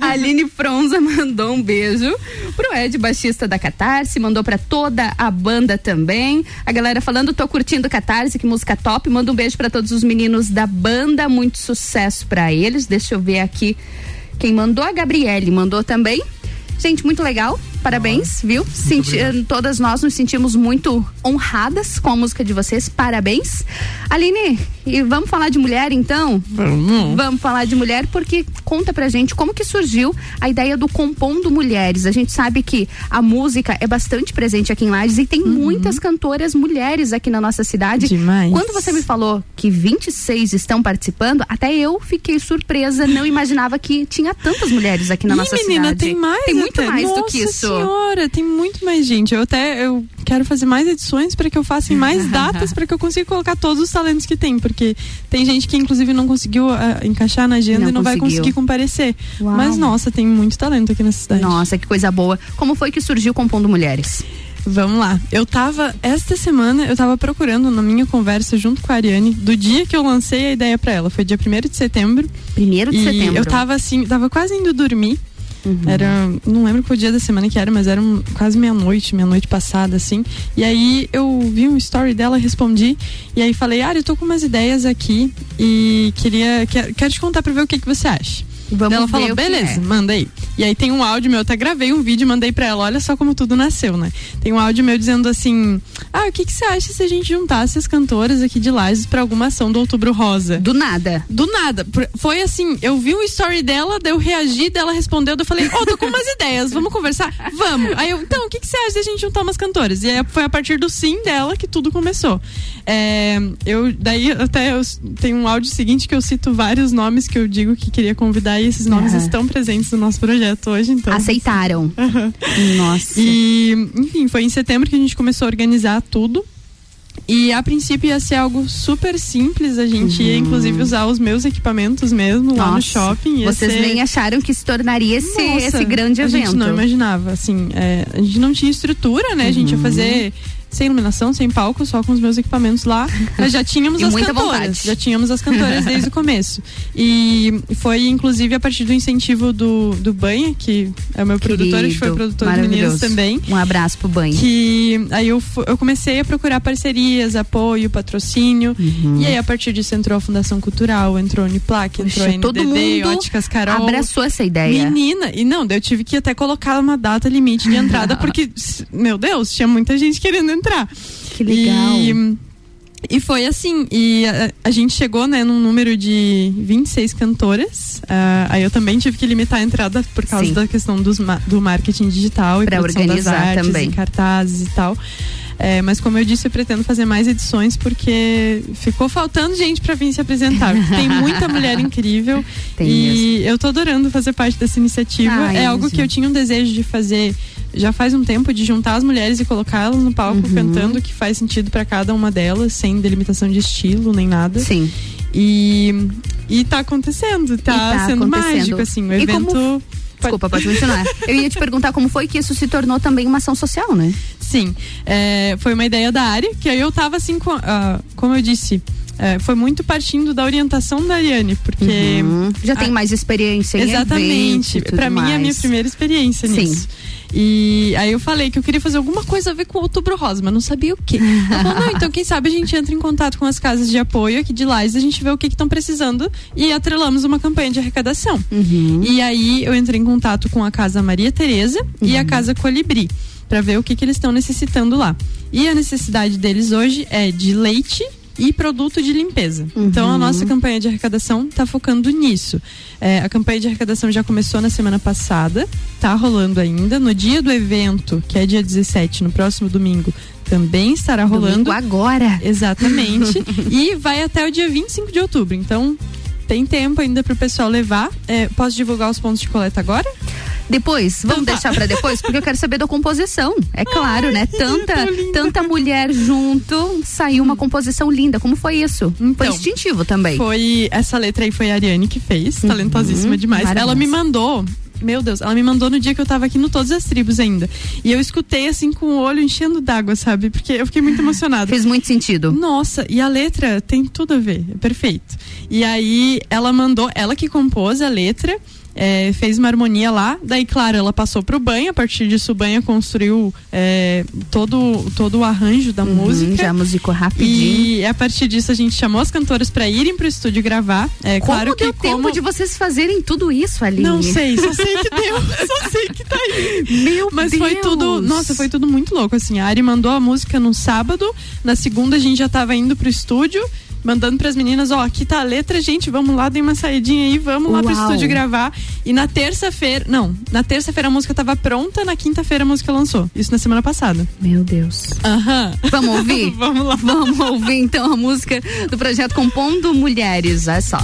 A Aline Fronza mandou um beijo pro Ed, baixista da Catarse, mandou pra toda a banda também. A galera falando, tô curtindo Catarse, que música top. Manda um beijo pra todos os meninos da banda, muito sucesso pra eles. Deixa eu ver aqui quem mandou. A Gabriele mandou também. Gente, muito legal. Parabéns, viu? Senti, todas nós nos sentimos muito honradas com a música de vocês. Parabéns. Aline, e vamos falar de mulher então? Vamos. Vamos falar de mulher porque conta pra gente como que surgiu a ideia do Compondo Mulheres. A gente sabe que a música é bastante presente aqui em Lages e tem muitas cantoras mulheres aqui na nossa cidade. Demais. Quando você me falou que 26 estão participando, até eu fiquei surpresa, não imaginava que tinha tantas mulheres aqui na Ih, nossa menina, cidade. tem mais Tem muito até. mais do Nossa que isso. Senhora, tem muito mais gente. Eu até eu quero fazer mais edições para que eu faça em mais datas para que eu consiga colocar todos os talentos que tem, porque tem gente que inclusive não conseguiu ah, encaixar na agenda Não e não vai conseguiu. conseguir comparecer. Uau. Mas nossa, tem muito talento aqui nessa cidade. Nossa, que coisa boa. Como foi que surgiu Compondo Mulheres? Vamos lá. Eu tava, esta semana, eu tava procurando na minha conversa junto com a Ariane, do dia que eu lancei a ideia pra ela. Foi dia 1 de setembro. Primeiro de setembro. Eu tava assim, tava quase indo dormir. Uhum. Era, não lembro qual dia da semana que era, mas era um- quase meia-noite, meia-noite passada, assim. E aí eu vi um story dela, respondi. E aí falei, Ari, eu tô com umas ideias aqui e queria. Quero, quero te contar pra ver o que, que você acha. Vamos ela falou, beleza, é." manda aí. E aí tem um áudio meu, eu até gravei um vídeo e mandei pra ela. Olha só como tudo nasceu, né? Tem um áudio meu dizendo assim: Ah, o que, que você acha se a gente juntasse as cantoras aqui de Lages pra alguma ação do Outubro Rosa? Do nada. Do nada. Foi assim, eu vi um story dela, daí eu reagi, daí ela respondeu, daí eu falei, ô, tô com umas ideias, vamos conversar? Vamos. Aí eu, então, o que, que você acha de a gente juntar umas cantoras? E aí foi a partir do sim dela que tudo começou. É, eu, daí até eu tem um áudio seguinte que eu cito vários nomes que eu digo que queria convidar e esses nomes Aham. estão presentes no nosso projeto hoje, então. Aceitaram. Nossa. E, enfim, foi em setembro que a gente começou a organizar tudo. E a princípio ia ser algo super simples, a gente ia inclusive usar os meus equipamentos mesmo lá no Uhum. Nossa, shopping. Vocês ser... nem acharam que se tornaria esse, Nossa, esse grande a evento. gente não imaginava, assim, é, a gente não tinha estrutura, né? A gente ia Uhum. fazer sem iluminação, sem palco, só com os meus equipamentos lá. Mas já tínhamos as cantoras. vontade. Já tínhamos as cantoras desde o começo. E foi, inclusive, a partir do incentivo do, do Banha, que é o meu produtor, que foi Querido, produtor meninos maravilhoso. também. Um abraço pro banho. Que aí eu, eu comecei a procurar parcerias, apoio, patrocínio. Uhum. E aí, a partir disso, entrou a Fundação Cultural, entrou a Uniplac, entrou Poxa, a todo NDD, mundo Óticas Carol. abraçou essa ideia. Menina, e não, eu tive que até colocar uma data limite de entrada, porque, meu Deus, tinha muita gente querendo entrar. Que legal. E, e foi assim, e a, a gente chegou, né, num número de 26 cantoras. Ah, aí eu também tive que limitar a entrada por causa Sim. da questão dos do marketing digital e Pra produção organizar das artes também. cartazes e tal. É, mas como eu disse, eu pretendo fazer mais edições porque ficou faltando gente para vir se apresentar. Tem muita mulher incrível Tem e mesmo. eu tô adorando fazer parte dessa iniciativa. Ai, é algo que eu tinha um desejo de fazer já faz um tempo de juntar as mulheres e colocá-las no palco Uhum. cantando que faz sentido para cada uma delas, sem delimitação de estilo nem nada. Sim. E e tá acontecendo, tá, tá sendo acontecendo. mágico assim, o E evento como- Desculpa, pode continuar. Eu ia te perguntar como foi que isso se tornou também uma ação social, né? Sim, é, foi uma ideia da área, que aí eu tava assim, com, ah, como eu disse, é, foi muito partindo da orientação da Ariane, porque. Uhum. Já tem a- mais experiência em Exatamente. Pra mim é a minha primeira experiência Sim. nisso. E aí eu falei que eu queria fazer alguma coisa a ver com o Outubro Rosa, mas não sabia o quê. Ela falou, não, então quem sabe a gente entra em contato com as casas de apoio aqui de Lages, a gente vê o que estão precisando e atrelamos uma campanha de arrecadação. Uhum. E aí eu entrei em contato com a Casa Maria Tereza e Uhum. a Casa Colibri para ver o que, que eles estão necessitando lá. E a necessidade deles hoje é de leite e produto de limpeza. Então a Uhum. nossa campanha de arrecadação está focando nisso. É, a campanha de arrecadação já começou na semana passada, tá rolando ainda. No dia do evento, que é dia 17, no próximo domingo, também estará rolando. Domingo agora. Exatamente. e vai até o dia 25 de outubro. Então tem tempo ainda para o pessoal levar. É, posso divulgar os pontos de coleta agora? Depois, vamos Então tá. deixar pra depois, porque eu quero saber da composição. É claro, né? Tanta, tanta mulher junto, saiu uma composição linda. Como foi isso? foi Então, instintivo também. Foi essa letra aí foi a Ariane que fez, Uhum, talentosíssima demais. Ela maravilhosa. me mandou meu Deus, ela me mandou no dia que eu tava aqui no Todas as Tribos ainda. E eu escutei assim com o olho enchendo d'água, sabe? Porque eu fiquei muito emocionada. Fez muito sentido. Nossa, e a letra tem tudo a ver, é perfeito. E aí ela mandou, ela que compôs a letra, é, fez uma harmonia lá. Daí, claro, ela passou pro banho. A partir disso, o banho construiu é, todo, todo o arranjo da música. Uhum, Já musicou rapidinho. E a partir disso, a gente chamou as cantoras para irem pro estúdio gravar. É Como claro que deu como... tempo de vocês fazerem tudo isso, Aline? Não sei, só sei que deu, só sei que tá aí. Meu Mas Deus. foi tudo, nossa, foi tudo muito louco, assim. A Ari mandou a música no sábado, na segunda a gente já tava indo pro estúdio, mandando pras meninas, ó, aqui tá a letra, gente, vamos lá, dei uma saidinha aí, vamos lá pro Uau. estúdio gravar. E na terça-feira, não, na terça-feira a música tava pronta, na quinta-feira a música lançou. Isso na semana passada. Meu Deus. Aham. Vamos ouvir? Vamos lá. Vamos ouvir então a música do projeto Compondo Mulheres. Olha só.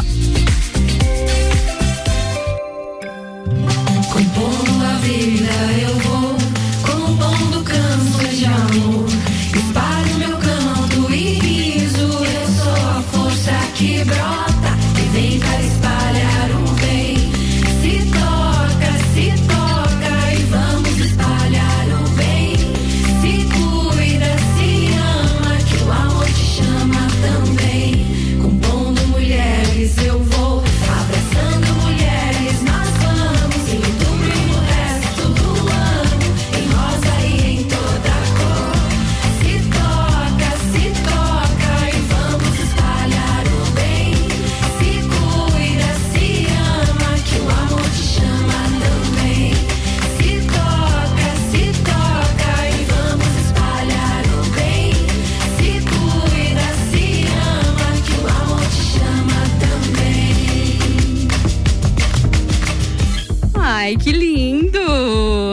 Ai, que lindo!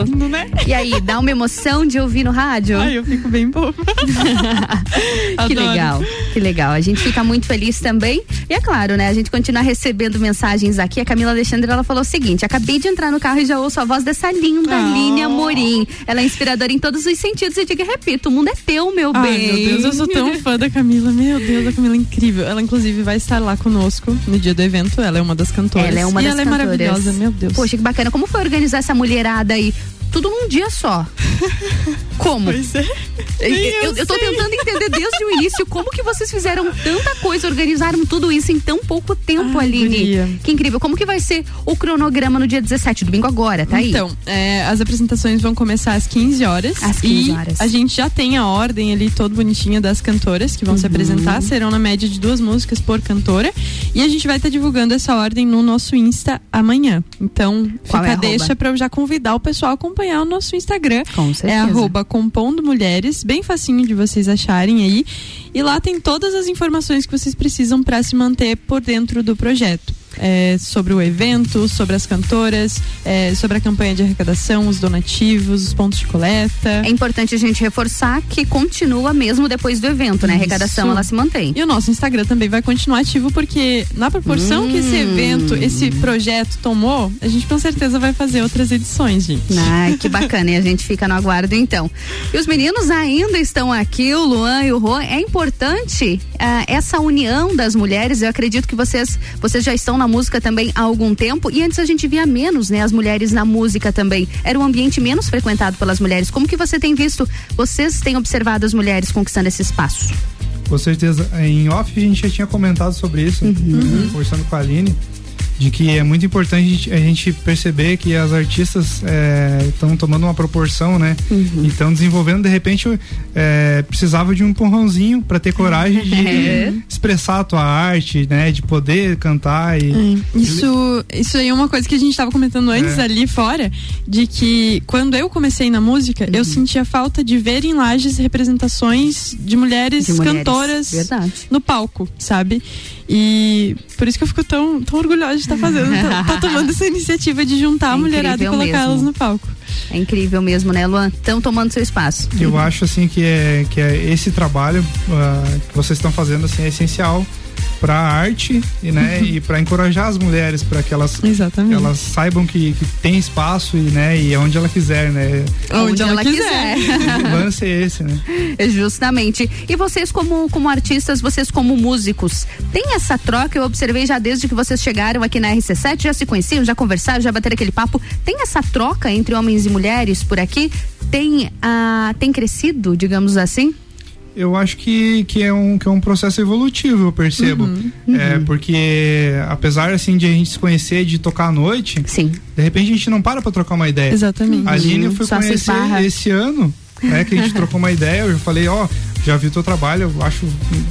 Lindo, né? E aí, dá uma emoção de ouvir no rádio? Ai, eu fico bem boba. Que legal, que legal. A gente fica muito feliz também. E é claro, né? A gente continua recebendo mensagens aqui. A Camila Alexandre, ela falou o seguinte: acabei de entrar no carro e já ouço a voz dessa linda. Aline Amorim. Ela é inspiradora em todos os sentidos. E diga e repito: o mundo é teu, meu Ai, bem. meu Deus, eu sou tão fã da Camila. Meu Deus, a Camila é incrível. Ela, inclusive, vai estar lá conosco no dia do evento. Ela é uma das cantoras. Ela é uma e das ela cantoras. é maravilhosa, meu Deus. Poxa, que bacana. Como foi organizar essa mulherada aí? Tudo num dia só. Como? Pois é. Eu, eu, eu tô tentando entender desde o início como que vocês fizeram tanta coisa, organizaram tudo isso em tão pouco tempo, Ai, Aline. guria. Que incrível. Como que vai ser o cronograma no dia 17, domingo agora, tá aí? Então, é, as apresentações vão começar às 15 horas. Às 15 e horas. a gente já tem a ordem ali toda bonitinha das cantoras que vão se Uhum. apresentar. Serão na média de duas músicas por cantora. E a gente vai estar divulgando essa ordem no nosso Insta amanhã. Então, Qual fica é deixa pra eu já convidar o pessoal a acompanhar o nosso Instagram. Com certeza. É arroba compondo mulheres, bem facinho de vocês acharem aí. E lá tem todas as informações que vocês precisam para se manter por dentro do projeto. É, sobre o evento, sobre as cantoras, é, sobre a campanha de arrecadação, os donativos, os pontos de coleta. É importante a gente reforçar que continua mesmo depois do evento, né? A arrecadação ela se mantém. E o nosso Instagram também vai continuar ativo porque na proporção hum. que esse hum. evento, esse projeto tomou, a gente com certeza vai fazer outras edições, gente. Ai, que bacana. e a gente fica no aguardo então. E os meninos ainda estão aqui, o Luan e o Rô. É importante uh, essa união das mulheres. Eu acredito que vocês, vocês já estão na música também há algum tempo e antes a gente via menos, né, as mulheres na música também. Era um ambiente menos frequentado pelas mulheres. Como que você tem visto? Vocês têm observado as mulheres conquistando esse espaço? Com certeza. Em off a gente já tinha comentado sobre isso, uhum. né, conversando com a Aline de que é muito importante a gente perceber que as artistas estão é, tomando uma proporção, né? Uhum. E estão desenvolvendo, de repente, é, precisava de um empurrãozinho para ter coragem de é. expressar a tua arte, né? De poder cantar e. É. Isso, isso aí é uma coisa que a gente estava comentando antes é. ali fora, de que quando eu comecei na música, uhum. eu sentia falta de ver em lajes representações de mulheres, de mulheres. cantoras Verdade. no palco, sabe? E por isso que eu fico tão, tão orgulhosa de estar fazendo, tá, tá tomando essa iniciativa de juntar é a mulherada e colocar elas no palco. É incrível mesmo, né, Luan? Estão tomando seu espaço. Eu acho assim que é, que é esse trabalho uh, que vocês estão fazendo assim é essencial para a arte né, e para encorajar as mulheres para que elas, elas saibam que, que tem espaço e, né, e onde ela quiser, né? Onde, onde ela, ela, quiser. quiser. o lance é esse, né? Justamente. E vocês como, como artistas, vocês como músicos, tem essa troca? Eu observei já desde que vocês chegaram aqui na RC7, já se conheciam, já conversaram, já bateram aquele papo. Tem essa troca entre homens e mulheres por aqui? Tem, ah, tem crescido, digamos assim? Eu acho que, que, é um, que é um processo evolutivo, eu percebo. Uhum, uhum. É, porque apesar assim de a gente se conhecer, de tocar à noite, Sim. de repente a gente não para pra trocar uma ideia. Exatamente. A Aline eu fui Só conhecer esse ano, né? Que a gente trocou uma ideia, eu falei, ó, oh, já vi o teu trabalho, eu acho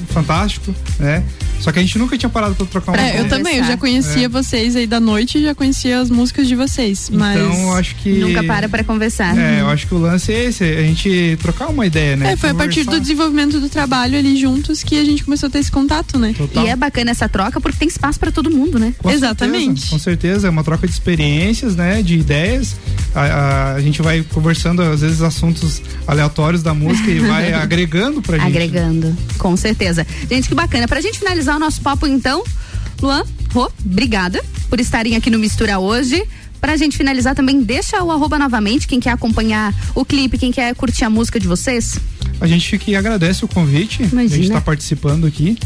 fantástico, né? Só que a gente nunca tinha parado pra trocar uma É, eu também, eu já conhecia é. vocês aí da noite e já conhecia as músicas de vocês. Mas então, acho que. Nunca para pra conversar. É, eu acho que o lance é esse, a gente trocar uma ideia, né? É, foi Conversar. a partir do desenvolvimento do trabalho ali juntos que a gente começou a ter esse contato, né? Total. E é bacana essa troca porque tem espaço para todo mundo, né? Com Exatamente. Certeza, com certeza, é uma troca de experiências, né? De ideias. A, a, a gente vai conversando, às vezes, assuntos aleatórios da música e vai agregando pra gente. Agregando, com certeza. Gente, que bacana. Pra gente finalizar o nosso papo, então, então, Luan, Rô, obrigada por estarem aqui no Mistura hoje. Pra gente finalizar também, deixa o arroba novamente, quem quer acompanhar o clipe, quem quer curtir a música de vocês. A gente fica e agradece o convite. Imagina. A gente está participando aqui.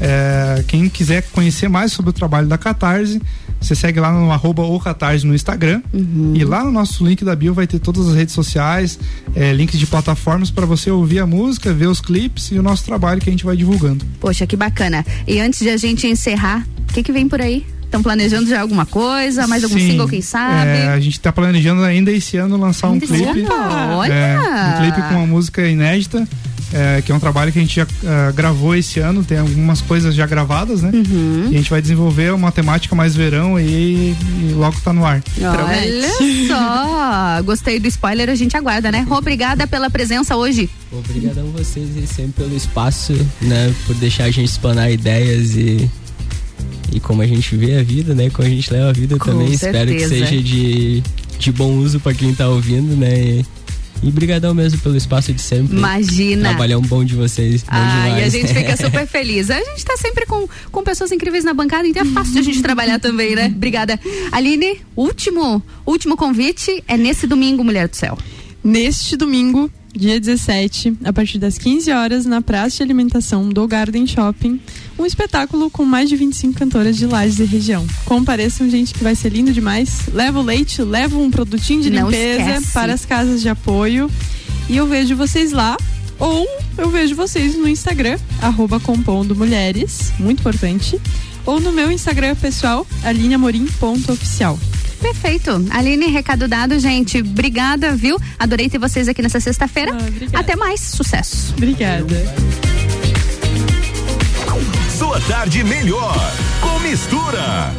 É, quem quiser conhecer mais sobre o trabalho da Catarse, você segue lá no arroba Catarse no Instagram. Uhum. E lá no nosso link da bio vai ter todas as redes sociais, é, links de plataformas para você ouvir a música, ver os clipes e o nosso trabalho que a gente vai divulgando. Poxa, que bacana. E antes de a gente encerrar, o que, que vem por aí? Estão planejando já alguma coisa? Mais algum Sim, single, quem sabe? É, a gente está planejando ainda esse ano lançar ainda um clipe. Olha! É, um clipe com uma música inédita é, que é um trabalho que a gente já uh, gravou esse ano, tem algumas coisas já gravadas, né? Uhum. E a gente vai desenvolver uma temática mais verão e, e logo tá no ar. Olha só! Gostei do spoiler, a gente aguarda, né? Obrigada pela presença hoje. Obrigadão vocês e sempre pelo espaço, né? Por deixar a gente explanar ideias e e como a gente vê a vida, né? Como a gente leva a vida Com também. Certeza. Espero que seja de, de bom uso para quem tá ouvindo, né? E e brigadão mesmo pelo espaço de sempre. Imagina. Trabalhar um bom de vocês. Ah, e a gente fica super feliz. A gente tá sempre com, com pessoas incríveis na bancada, então é fácil de a gente trabalhar também, né? Obrigada. Aline, último, último convite é nesse domingo, Mulher do Céu. Neste domingo, dia 17, a partir das 15 horas, na praça de alimentação do Garden Shopping, um espetáculo com mais de 25 cantoras de Lages e região. Compareçam, gente, que vai ser lindo demais. Leva o leite, leva um produtinho de Não limpeza esquece. para as casas de apoio. E eu vejo vocês lá. Ou eu vejo vocês no Instagram, arroba compondo mulheres, muito importante. Ou no meu Instagram pessoal, alineamorim.oficial. Perfeito. Aline, recado dado, gente. Obrigada, viu? Adorei ter vocês aqui nessa sexta-feira. Ah, Até mais. Sucesso. Obrigada. Sua tarde melhor com mistura.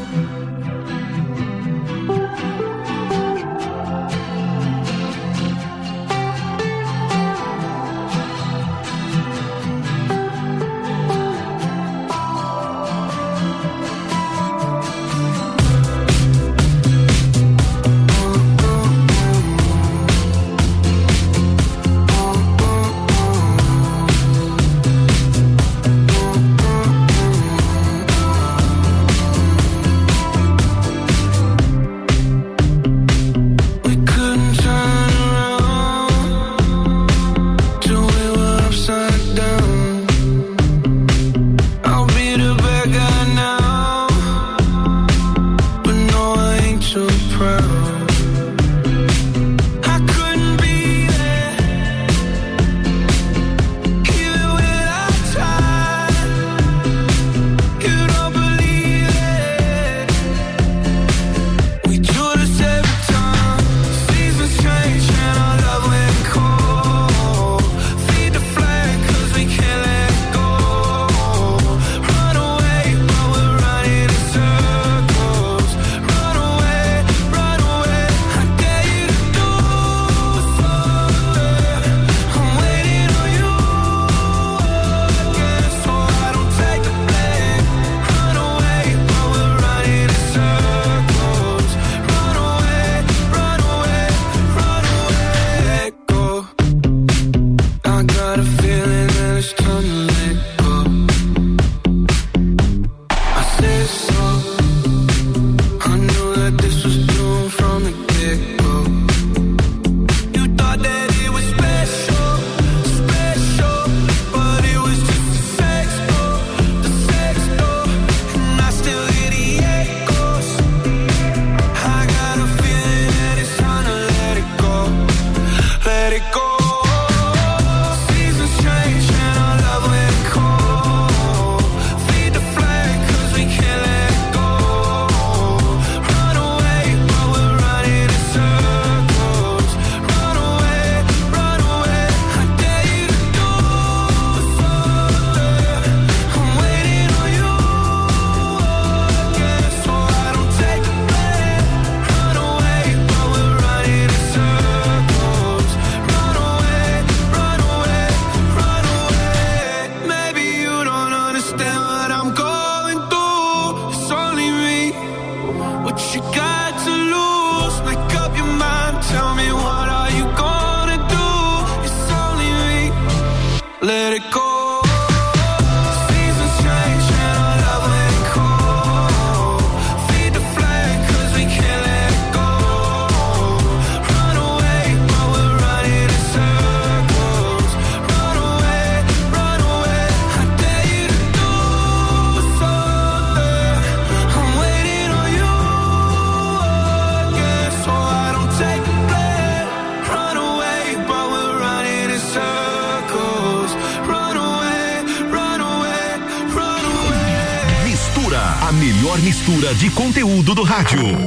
Conteúdo do rádio.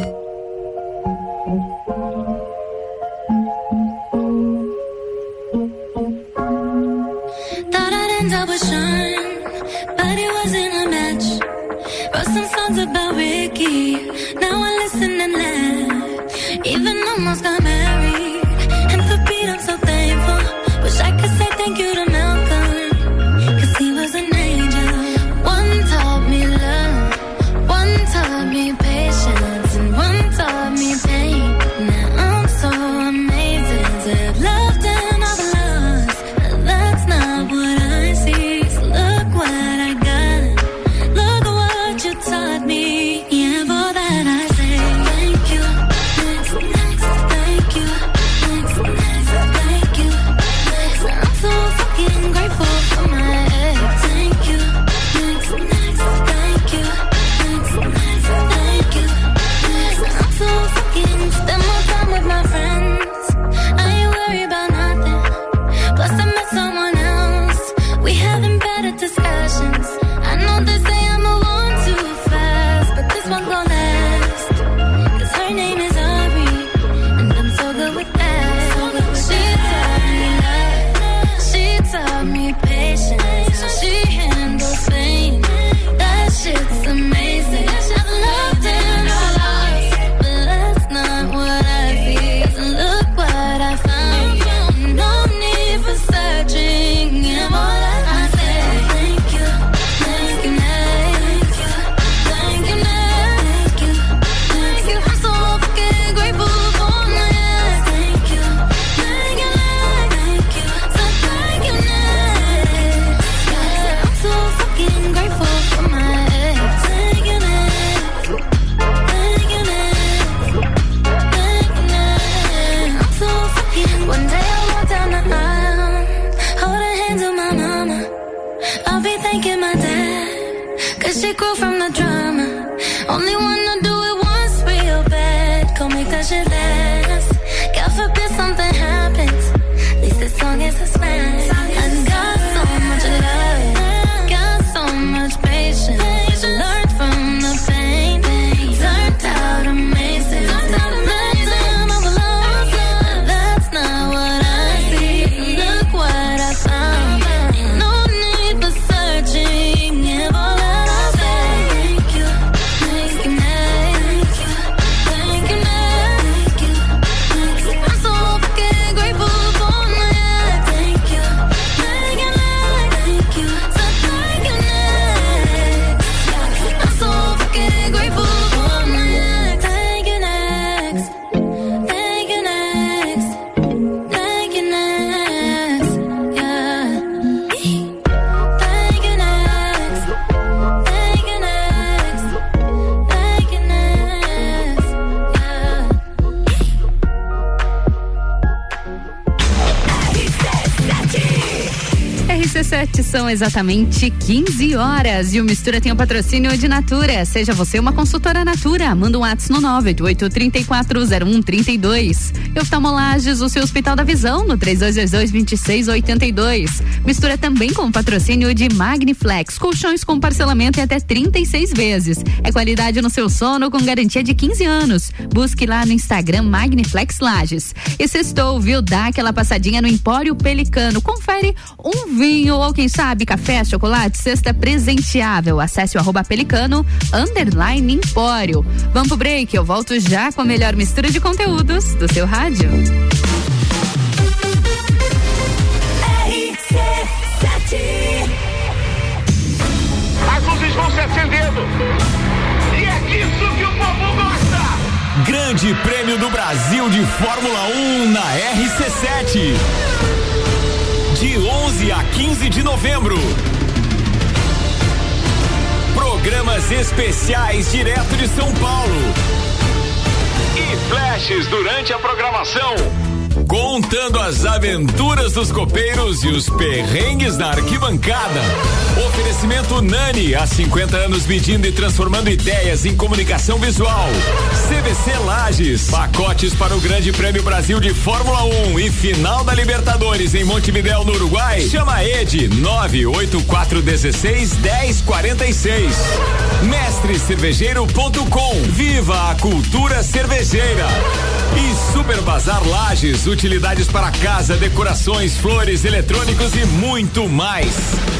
São exatamente 15 horas e o Mistura tem o patrocínio de Natura. Seja você uma consultora Natura, manda um WhatsApp no 988340132. Oftalmolages, o seu Hospital da Visão, no 3222-2682. Mistura também com o patrocínio de Magniflex, colchões com parcelamento em até 36 vezes. É qualidade no seu sono com garantia de 15 anos. Busque lá no Instagram Magniflex Lages. E sextou, viu? Dá aquela passadinha no Empório Pelicano. Confere um vinho ou quem sabe Café, Chocolate, cesta presenteável. Acesse o arroba pelicano, underline empório. Vamos pro break, eu volto já com a melhor mistura de conteúdos do seu rádio. As luzes vão se acendendo. E é disso que o povo gosta. Grande Prêmio do Brasil de Fórmula 1 na RC7. De 11 a 15 de novembro. Programas especiais direto de São Paulo. E flashes durante a programação. Contando as aventuras dos copeiros e os perrengues na arquibancada. Oferecimento Nani, há 50 anos medindo e transformando ideias em comunicação visual. CVC Lages, pacotes para o Grande Prêmio Brasil de Fórmula 1 e final da Libertadores em Montevidéu, no Uruguai. Chama Ed 98416 1046. Mestrecervejeiro.com. Viva a cultura cervejeira. E Super Bazar Lages, utilidades para casa, decorações, flores, eletrônicos e muito mais.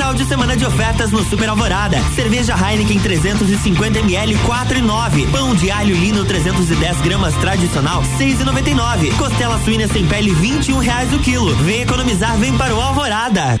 Final de semana de ofertas no Super Alvorada. Cerveja Heineken 350 ml 4 e 9. Pão de alho lino 310 gramas tradicional 6 e 99. Costela suína sem pele 21 reais o quilo. Vem economizar, vem para o Alvorada.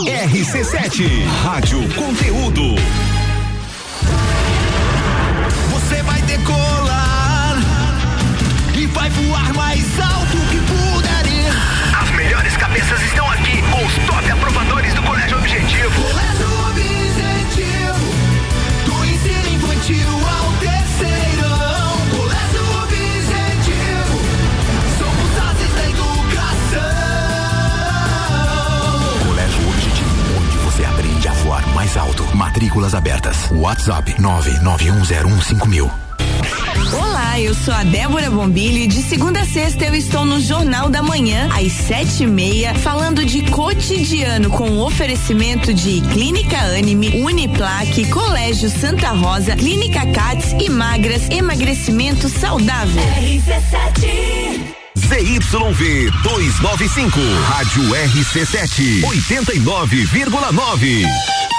RC7, Rádio Conteúdo. Você vai decolar e vai voar WhatsApp 991015000. Olá, eu sou a Débora Bombilho e de segunda a sexta eu estou no Jornal da Manhã, às sete e meia, falando de cotidiano com oferecimento de Clínica Anime, Uniplaque, Colégio Santa Rosa, Clínica Cats e Magras, emagrecimento saudável. ZYV 295, Rádio RC7, 89,9.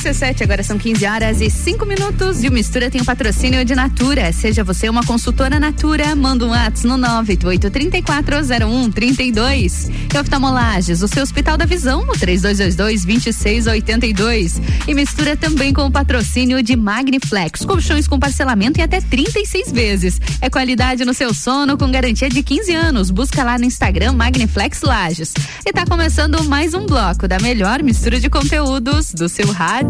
RC7, agora são 15 horas e 5 minutos. E o Mistura tem o um patrocínio de Natura. Seja você uma consultora Natura, manda um WhatsApp no 988-340132. E oftalmolages, o seu Hospital da Visão, no 3222-2682. E mistura também com o patrocínio de Magniflex, colchões com parcelamento em até 36 vezes. É qualidade no seu sono com garantia de 15 anos. Busca lá no Instagram Magniflex Lages. E tá começando mais um bloco da melhor mistura de conteúdos do seu rádio.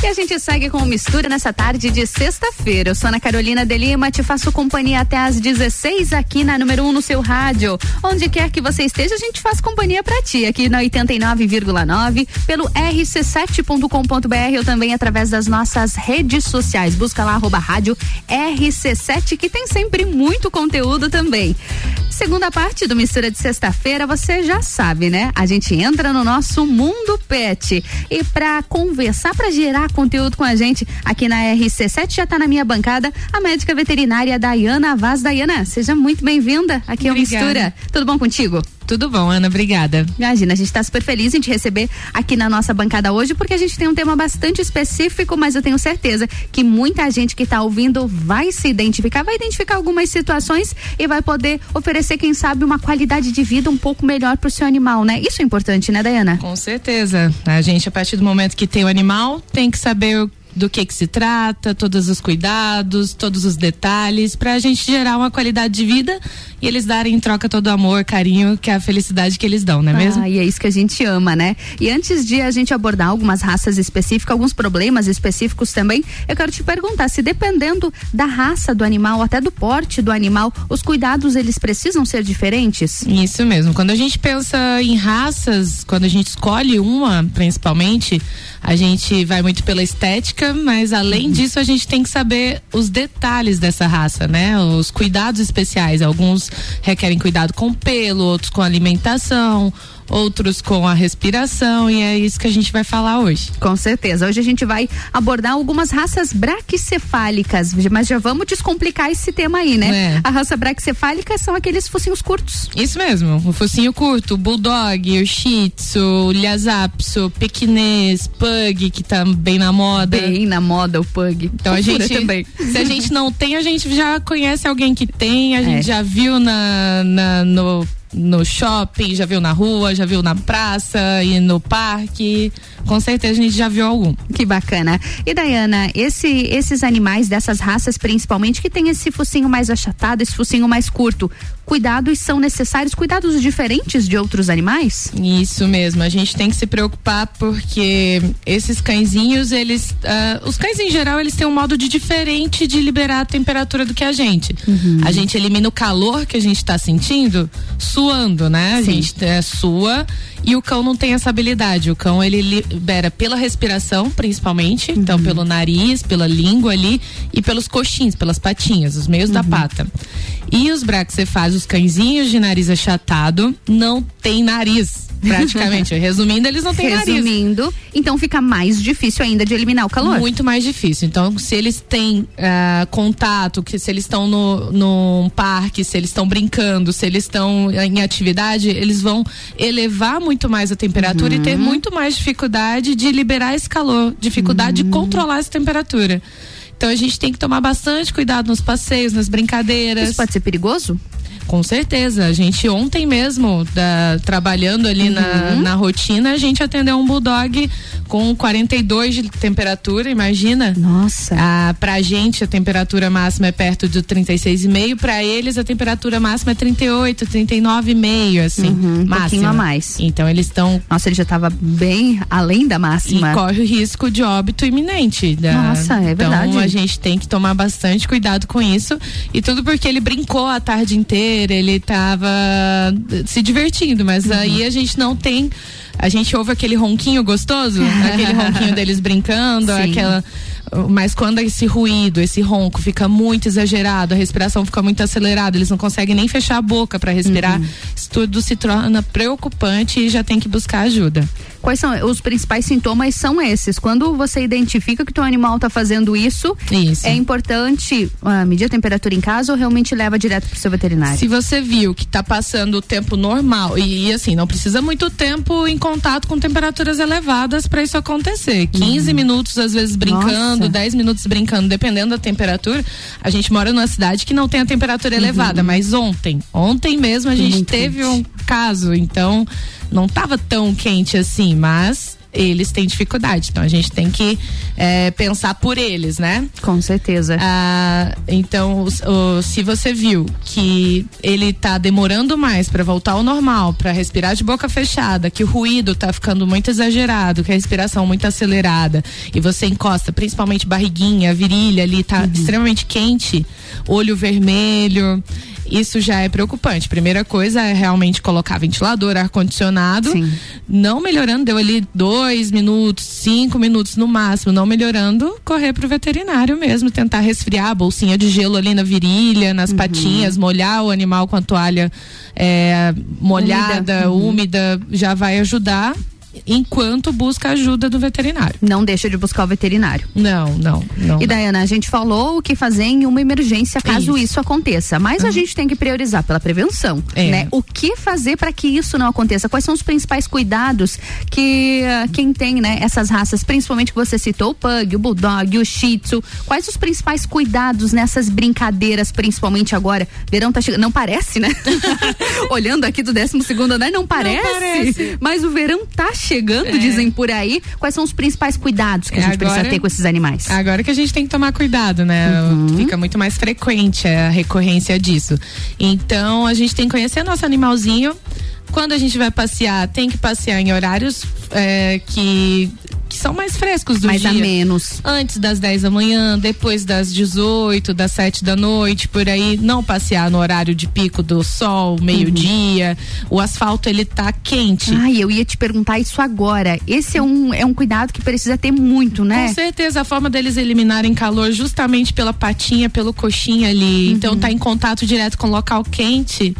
E a gente segue com Mistura nessa tarde de sexta-feira. Eu sou Ana Carolina de Lima, te faço companhia até às 16 aqui na número 1 um no seu rádio. Onde quer que você esteja, a gente faz companhia para ti aqui na 89,9 pelo rc7.com.br ou também através das nossas redes sociais. Busca lá arroba rádio RC7 que tem sempre muito conteúdo também. Segunda parte do Mistura de sexta-feira, você já sabe, né? A gente entra no nosso mundo pet e para conversar, para gerar conteúdo com a gente aqui na RC7. Já está na minha bancada a médica veterinária Dayana Vaz. Dayana, seja muito bem-vinda aqui ao Mistura. Tudo bom contigo? Tudo bom, Ana, obrigada. Imagina, a gente está super feliz em te receber aqui na nossa bancada hoje, porque a gente tem um tema bastante específico, mas eu tenho certeza que muita gente que está ouvindo vai se identificar, vai identificar algumas situações e vai poder oferecer, quem sabe, uma qualidade de vida um pouco melhor para o seu animal, né? Isso é importante, né, Dayana? Com certeza. A gente, a partir do momento que tem o animal, tem que saber do que que se trata, todos os cuidados, todos os detalhes, para a gente gerar uma qualidade de vida e eles darem em troca todo o amor, carinho, que é a felicidade que eles dão, não é mesmo? Ah, e é isso que a gente ama, né? E antes de a gente abordar algumas raças específicas, alguns problemas específicos também, eu quero te perguntar se dependendo da raça do animal, até do porte do animal, os cuidados eles precisam ser diferentes? Isso mesmo. Quando a gente pensa em raças, quando a gente escolhe uma, principalmente, a gente vai muito pela estética, mas além disso a gente tem que saber os detalhes dessa raça, né? Os cuidados especiais. Alguns requerem cuidado com pelo, outros com alimentação, outros com a respiração e é isso que a gente vai falar hoje. Com certeza. Hoje a gente vai abordar algumas raças braquicefálicas, mas já vamos descomplicar esse tema aí, né? É. A raça braquicefálica são aqueles focinhos curtos. Isso mesmo, o focinho curto, o bulldog, o shih tzu, o lhasa o pequinês, pug, que tá bem na moda. Bem na moda o pug. Então a gente também. Se a gente não tem, a gente já conhece alguém que tem, a gente é. já viu na, na no no shopping, já viu na rua, já viu na praça e no parque. Com certeza a gente já viu algum. Que bacana. E Dayana, esse, esses animais dessas raças, principalmente, que tem esse focinho mais achatado, esse focinho mais curto, cuidados são necessários, cuidados diferentes de outros animais? Isso mesmo, a gente tem que se preocupar porque esses cãezinhos, eles, uh, os cães em geral, eles têm um modo de diferente de liberar a temperatura do que a gente. Uhum. A gente elimina o calor que a gente está sentindo suando, né? A Sim. gente é, sua e o cão não tem essa habilidade. O cão ele libera pela respiração, principalmente, então uhum. pelo nariz, pela língua ali e pelos coxins, pelas patinhas, os meios uhum. da pata. E os braxefásios, os cãezinhos de nariz achatado, não tem nariz praticamente. Resumindo, eles não têm Resumindo, nariz. Resumindo, então fica mais difícil ainda de eliminar o calor. Muito mais difícil. Então, se eles têm uh, contato, que se eles estão no, num parque, se eles estão brincando, se eles estão em atividade, eles vão elevar muito mais a temperatura uhum. e ter uhum. muito mais dificuldade de liberar esse calor, dificuldade uhum. de controlar essa temperatura. Então a gente tem que tomar bastante cuidado nos passeios, nas brincadeiras. Isso pode ser perigoso? Com certeza. A gente ontem mesmo, da, trabalhando ali uhum. na, na rotina, a gente atendeu um bulldog com 42 de temperatura, imagina. Nossa. Ah, pra gente a temperatura máxima é perto de 36,5, para eles a temperatura máxima é 38, 39,5, assim. Uhum, um máxima. pouquinho a mais. Então eles estão. Nossa, ele já estava bem além da máxima. E corre o risco de óbito iminente. Da... Nossa, é verdade. Então a gente tem que tomar bastante cuidado com isso. E tudo porque ele brincou a tarde inteira ele estava se divertindo, mas uhum. aí a gente não tem a gente ouve aquele ronquinho gostoso, aquele ronquinho deles brincando, Sim. aquela Mas quando esse ruído, esse ronco fica muito exagerado, a respiração fica muito acelerada, eles não conseguem nem fechar a boca para respirar, uhum. isso tudo se torna preocupante e já tem que buscar ajuda. Quais são os principais sintomas? São esses. Quando você identifica que o teu animal está fazendo isso, isso, é importante uh, medir a temperatura em casa ou realmente leva direto para o seu veterinário? Se você viu que está passando o tempo normal e, e, assim, não precisa muito tempo em contato com temperaturas elevadas para isso acontecer. 15 uhum. minutos às vezes brincando, Nossa. 10 minutos brincando, dependendo da temperatura. A gente mora numa cidade que não tem a temperatura uhum. elevada, mas ontem, ontem mesmo a gente Muito teve um caso, então não estava tão quente assim, mas eles têm dificuldade. Então a gente tem que é, pensar por eles, né? Com certeza. Ah, então, o, o, se você viu que ele tá demorando mais para voltar ao normal, para respirar de boca fechada, que o ruído tá ficando muito exagerado, que a respiração muito acelerada, e você encosta, principalmente barriguinha, virilha ali, tá uhum. extremamente quente, olho vermelho, isso já é preocupante. Primeira coisa é realmente colocar ventilador, ar-condicionado. Não melhorando, deu ali dois minutos, cinco minutos no máximo, não melhorando, correr pro veterinário mesmo, tentar resfriar, bolsinha de gelo ali na virilha, nas uhum. patinhas, molhar o animal com a toalha é, molhada, úmida, uhum. úmida, já vai ajudar enquanto busca ajuda do veterinário. Não deixa de buscar o veterinário. Não, não, não. E Dayana, a gente falou o que fazer em uma emergência caso isso, isso aconteça, mas uhum. a gente tem que priorizar pela prevenção, é. né? O que fazer para que isso não aconteça? Quais são os principais cuidados que uh, quem tem, né, essas raças, principalmente que você citou, o pug, o bulldog, o shih tzu, quais os principais cuidados nessas brincadeiras, principalmente agora? Verão tá chegando, não parece, né? Olhando aqui do 12 segundo andar, não parece, não parece, mas o verão tá chegando chegando, é. dizem por aí. Quais são os principais cuidados que a gente agora, precisa ter com esses animais? Agora que a gente tem que tomar cuidado, né? Uhum. Fica muito mais frequente a recorrência disso. Então, a gente tem que conhecer nosso animalzinho. Quando a gente vai passear, tem que passear em horários é, que que são mais frescos do mais dia. Mais a menos. Antes das 10 da manhã, depois das 18, das 7 da noite, por aí. Não passear no horário de pico do sol, meio-dia. Uhum. O asfalto, ele tá quente. Ai, eu ia te perguntar isso agora. Esse é um, é um cuidado que precisa ter muito, né? Com certeza. A forma deles eliminarem calor justamente pela patinha, pelo coxinha ali. Uhum. Então tá em contato direto com o local quente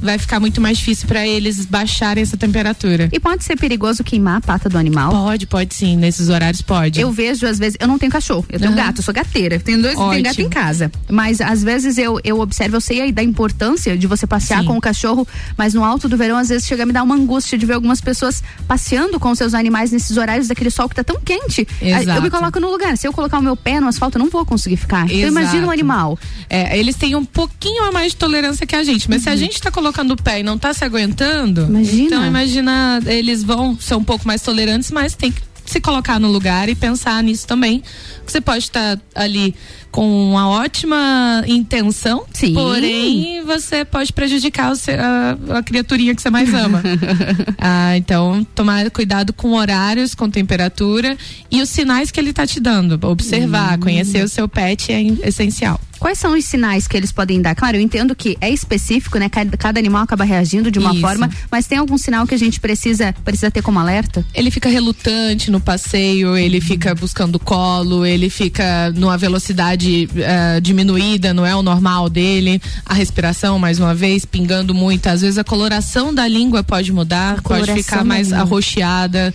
vai ficar muito mais difícil para eles baixarem essa temperatura. E pode ser perigoso queimar a pata do animal? Pode, pode sim, nesses horários pode. Eu vejo às vezes, eu não tenho cachorro, eu tenho uhum. gato, eu sou gateira, tenho dois, tenho gato em casa. Mas às vezes eu, eu observo, eu sei aí da importância de você passear sim. com o cachorro, mas no alto do verão às vezes chega a me dar uma angústia de ver algumas pessoas passeando com seus animais nesses horários daquele sol que tá tão quente. Exato. Eu me coloco no lugar, se eu colocar o meu pé no asfalto, eu não vou conseguir ficar. Exato. Então imagina um animal. É, eles têm um pouquinho a mais de tolerância que a gente, mas uhum. se a uhum. gente tá colocando colocando o pé e não tá se aguentando, imagina. então imagina, eles vão ser um pouco mais tolerantes, mas tem que se colocar no lugar e pensar nisso também. Você pode estar ali com uma ótima intenção, Sim. porém você pode prejudicar seu, a, a, criaturinha que você mais ama. ah, então, tomar cuidado com horários, com temperatura e os sinais que ele está te dando. Observar, hum. conhecer o seu pet é essencial. Quais são os sinais que eles podem dar? Claro, eu entendo que é específico, né? Cada, cada animal acaba reagindo de uma Isso. forma, mas tem algum sinal que a gente precisa precisa ter como alerta? Ele fica relutante no passeio, ele fica buscando colo, ele fica numa velocidade uh, diminuída, não é o normal dele. A respiração, mais uma vez, pingando muito. Às vezes a coloração da língua pode mudar, pode ficar mais arroxeada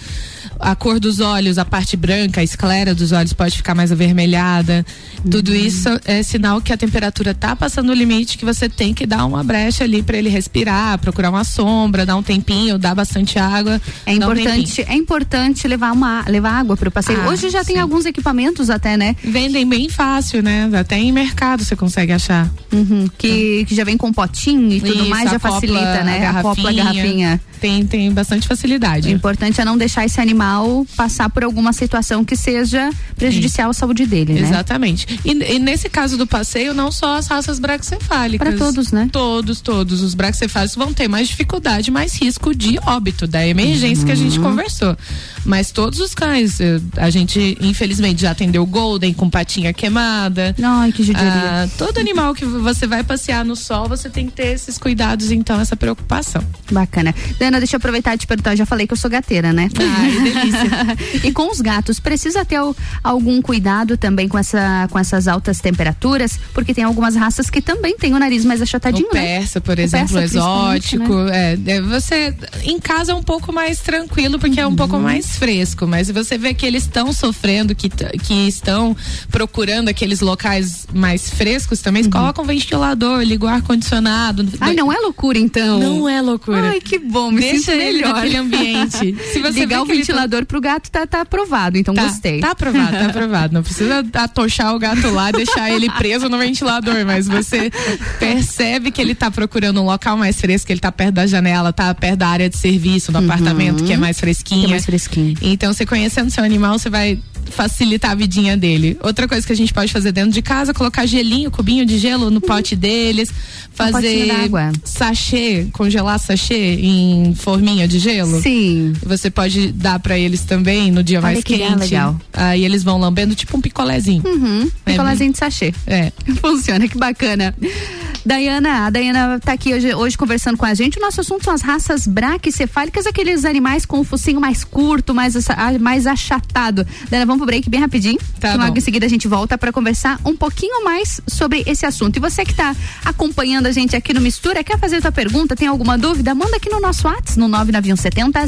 a cor dos olhos, a parte branca, a esclera dos olhos pode ficar mais avermelhada. Uhum. Tudo isso é sinal que a temperatura tá passando o limite, que você tem que dar uma brecha ali para ele respirar, procurar uma sombra, dar um tempinho, dar bastante água. É importante, um é importante levar uma levar água para o passeio. Ah, Hoje já sim. tem alguns equipamentos até, né? Vendem bem fácil, né? Até em mercado você consegue achar. Uhum. Que, que já vem com potinho e tudo isso, mais, já facilita, né? A, a garrafinha. Tem, tem bastante facilidade. O importante é não deixar esse animal passar por alguma situação que seja prejudicial Sim. à saúde dele, né? Exatamente. E, e, nesse caso do passeio, não só as raças braxcefálicas. Para todos, né? Todos, todos. Os braxcefálicos vão ter mais dificuldade, mais risco de óbito, da emergência uhum. que a gente uhum. conversou. Mas todos os cães, a gente infelizmente já atendeu Golden com patinha queimada. Ai, que judiaria. Ah, todo animal que você vai passear no sol, você tem que ter esses cuidados, então, essa preocupação. Bacana. Dana, deixa eu aproveitar e te perguntar, eu já falei que eu sou gateira, né? Ai, delícia. e com os gatos, precisa ter algum cuidado também com, essa, com essas altas temperaturas? Porque tem algumas raças que também têm o nariz mais achatadinho, o persa, né? por exemplo, persa, exótico. Né? É, você em casa é um pouco mais tranquilo porque uhum. é um pouco mais fresco, mas você vê que eles estão sofrendo, que, que estão procurando aqueles locais mais frescos também, uhum. coloca um ventilador, liga o ar-condicionado. Ai, não é loucura então? Não é loucura. Ai, que bom, me Deixa sinto melhor. naquele ambiente. Se você Ligar o ventilador tá... pro gato tá, tá aprovado, então tá, gostei. Tá aprovado, tá aprovado. Não precisa atochar o gato lá, deixar ele preso no ventilador, mas você percebe que ele tá procurando um local mais fresco, ele tá perto da janela, tá perto da área de serviço, do uhum. apartamento, que é mais fresquinho. Que é mais fresquinho. Então, você conhecendo seu animal, você vai facilitar a vidinha dele. Outra coisa que a gente pode fazer dentro de casa, colocar gelinho, cubinho de gelo no pote deles, fazer um sachê, congelar sachê em forminha de gelo. Sim. Você pode dar para eles também no dia Olha mais que quente. legal. Aí eles vão lambendo tipo um picolézinho. Uhum. É, picolézinho de sachê. É. Funciona, que bacana. Dayana, a Dayana tá aqui hoje, hoje conversando com a gente. O nosso assunto são as raças braquicefálicas, aqueles animais com o focinho mais curto, mais, mais achatado. Dayana, vamos pro break bem rapidinho. Tá logo em seguida a gente volta para conversar um pouquinho mais sobre esse assunto. E você que tá acompanhando a gente aqui no Mistura, quer fazer sua pergunta, tem alguma dúvida? Manda aqui no nosso WhatsApp, no 99170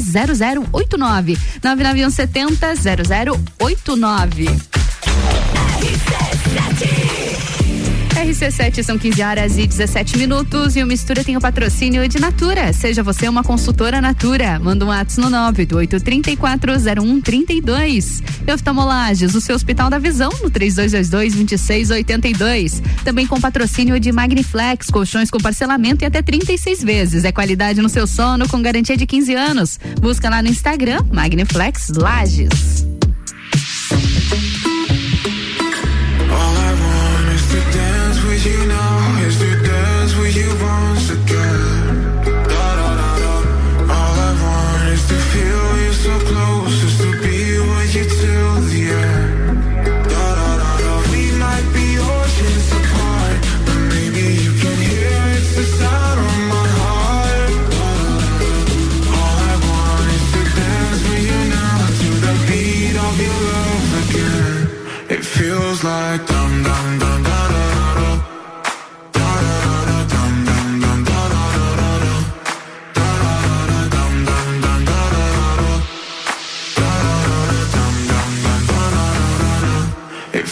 0089. 99170 0089. RC7 são 15 horas e 17 minutos e o Mistura tem o patrocínio de Natura. Seja você uma consultora Natura. Manda um WhatsApp no 988340132. E Oftalmolages, o seu Hospital da Visão, no 3222-2682. Também com patrocínio de Magniflex, colchões com parcelamento e até 36 vezes. É qualidade no seu sono com garantia de 15 anos. Busca lá no Instagram, Magniflex Lages. you know.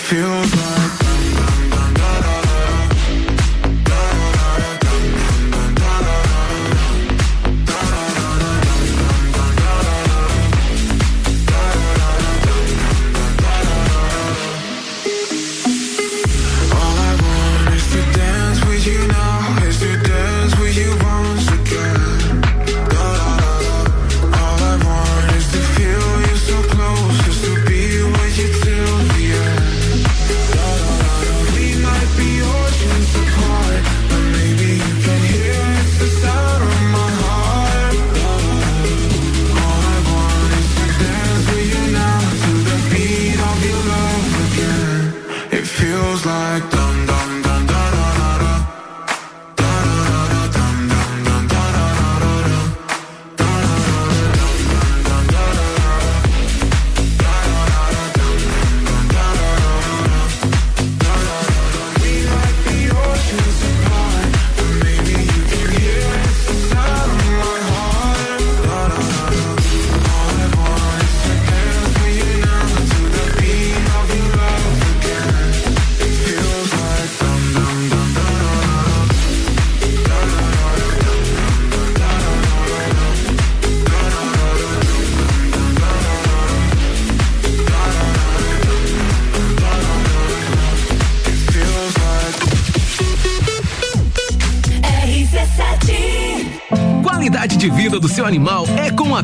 feel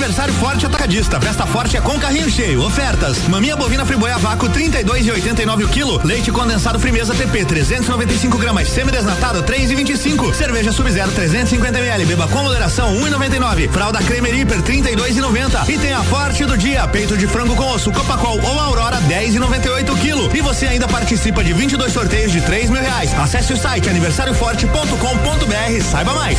Aniversário Forte Atacadista. Festa Forte é com carrinho cheio. Ofertas: maminha bovina friboia vácuo 32 e 89 o quilo. Leite condensado Frimeza TP 395 gramas. Semi-desnatado 3 e 25. Cerveja Sub-Zero 350 ml. Beba com moderação 1 e 99. Fralda Cremer Hiper 32 e 90. Tem a Forte do dia. Peito de frango com osso Copacol ou Aurora 10 e 98 o quilo. E você ainda participa de 22 sorteios de 3 mil reais. Acesse o site aniversarioforte.com.br. Saiba mais.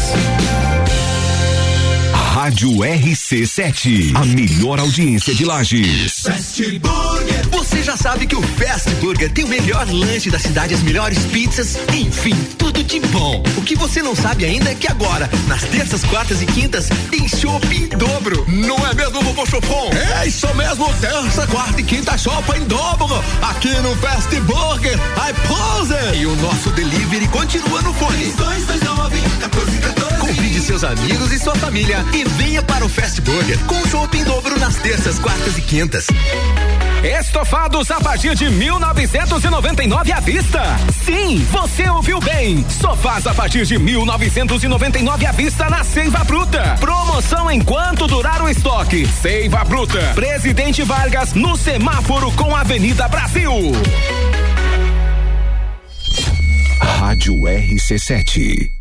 Rádio RC7, a melhor audiência de Lages. Fast Burger. Você já sabe que o Fast Burger tem o melhor lanche da cidade, as melhores pizzas, enfim, tudo de bom. O que você não sabe ainda é que agora, nas terças, quartas e quintas, tem shopping em dobro. Não é mesmo, Vovô Chopon? É isso mesmo, terça, quarta e quinta shopping em dobro. Aqui no Fast Burger, I pose. E o nosso delivery continua no fone. 229 1414. Convide seus amigos e sua família e venha para o Fast Burger com shopping em dobro nas terças, quartas e quintas. Estofados a partir de 1999 à vista. Sim, você ouviu bem. Sofás a partir de 1999 à vista na Seiva Bruta. Promoção enquanto durar o estoque. Seiva Bruta. Presidente Vargas no semáforo com Avenida Brasil. Rádio RC7.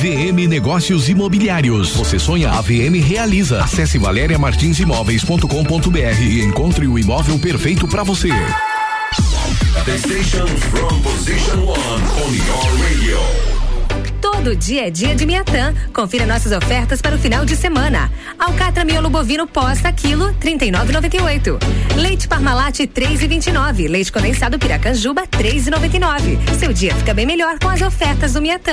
VM Negócios Imobiliários. Você sonha, a VM realiza. Acesse valeriamartinsimóveis.com.br e encontre o imóvel perfeito para você. The station from position one on your radio. Todo dia é dia de Miatã. Confira nossas ofertas para o final de semana. Alcatra miolo bovino posta quilo 39,98. Leite Parmalat 3,29. Leite condensado Piracanjuba 3,99. Seu dia fica bem melhor com as ofertas do Miatã.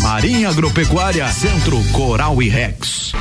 Marinha Agropecuária, Centro Coral e Rex.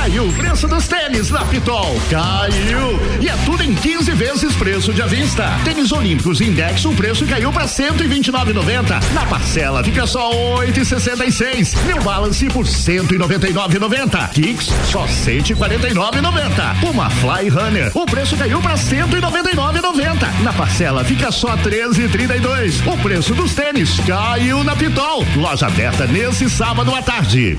Caiu o preço dos tênis na Pitol. Caiu! E é tudo em 15 vezes preço de à vista. Tênis Olímpicos Index, o preço caiu para 129,90. Na parcela fica só 8,66. New Balance por 199,90. Kicks só 149,90. Uma Fly Runner, o preço caiu para 199,90. Na parcela fica só 13,32. O preço dos tênis caiu na Pitol. Loja aberta nesse sábado à tarde.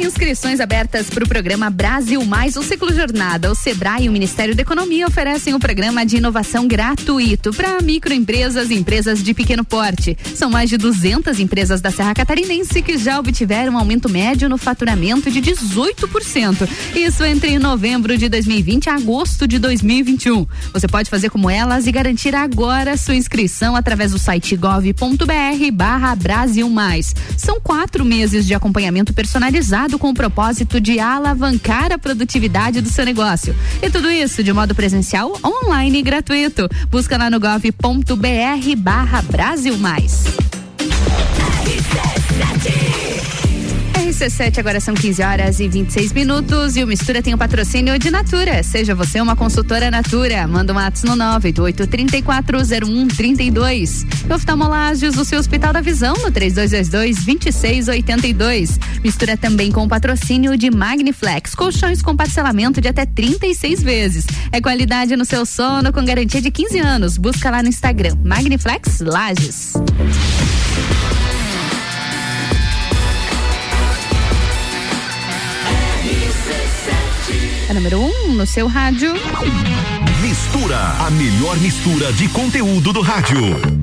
Inscrições abertas para o programa Brasil Mais, o ciclo jornada. O Sebrae e o Ministério da Economia oferecem o um programa de inovação gratuito para microempresas e empresas de pequeno porte. São mais de 200 empresas da Serra Catarinense que já obtiveram um aumento médio no faturamento de 18%. Isso entre novembro de 2020 a agosto de 2021. Você pode fazer como elas e garantir agora sua inscrição através do site gov.br/barra Brasil Mais. São quatro meses de acompanhamento personalizado com o propósito de alavancar a produtividade do seu negócio. E tudo isso de modo presencial, online e gratuito. Busca lá no gov.br barra Brasil Mais. RC7, agora são 15 horas e 26 minutos e o Mistura tem o um patrocínio de Natura. Seja você uma consultora Natura. Manda um ato no 988340132. Oftalmolagens, o seu Hospital da Visão no 3222-2682. Mistura também com o patrocínio de Magniflex. Colchões com parcelamento de até 36 vezes. É qualidade no seu sono com garantia de 15 anos. Busca lá no Instagram. Magniflex Lages. Número 1 um no seu rádio. Mistura, a melhor mistura de conteúdo do rádio.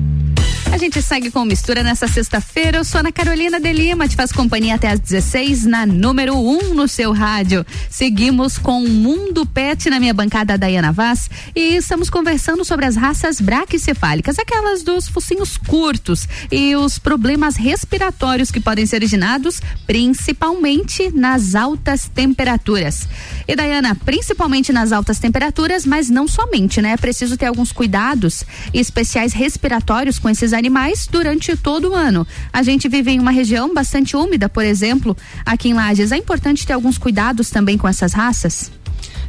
A gente segue com mistura nessa sexta-feira. Eu sou Ana Carolina de Lima, te faz companhia até às 16 na número 1 um no seu rádio. Seguimos com o Mundo Pet na minha bancada Dayana Vaz e estamos conversando sobre as raças braquicefálicas, aquelas dos focinhos curtos e os problemas respiratórios que podem ser originados principalmente nas altas temperaturas. E Dayana, principalmente nas altas temperaturas, mas não somente, né? É preciso ter alguns cuidados especiais respiratórios com esses animais durante todo o ano. A gente vive em uma região bastante úmida, por exemplo, aqui em Lages. É importante ter alguns cuidados também com essas raças?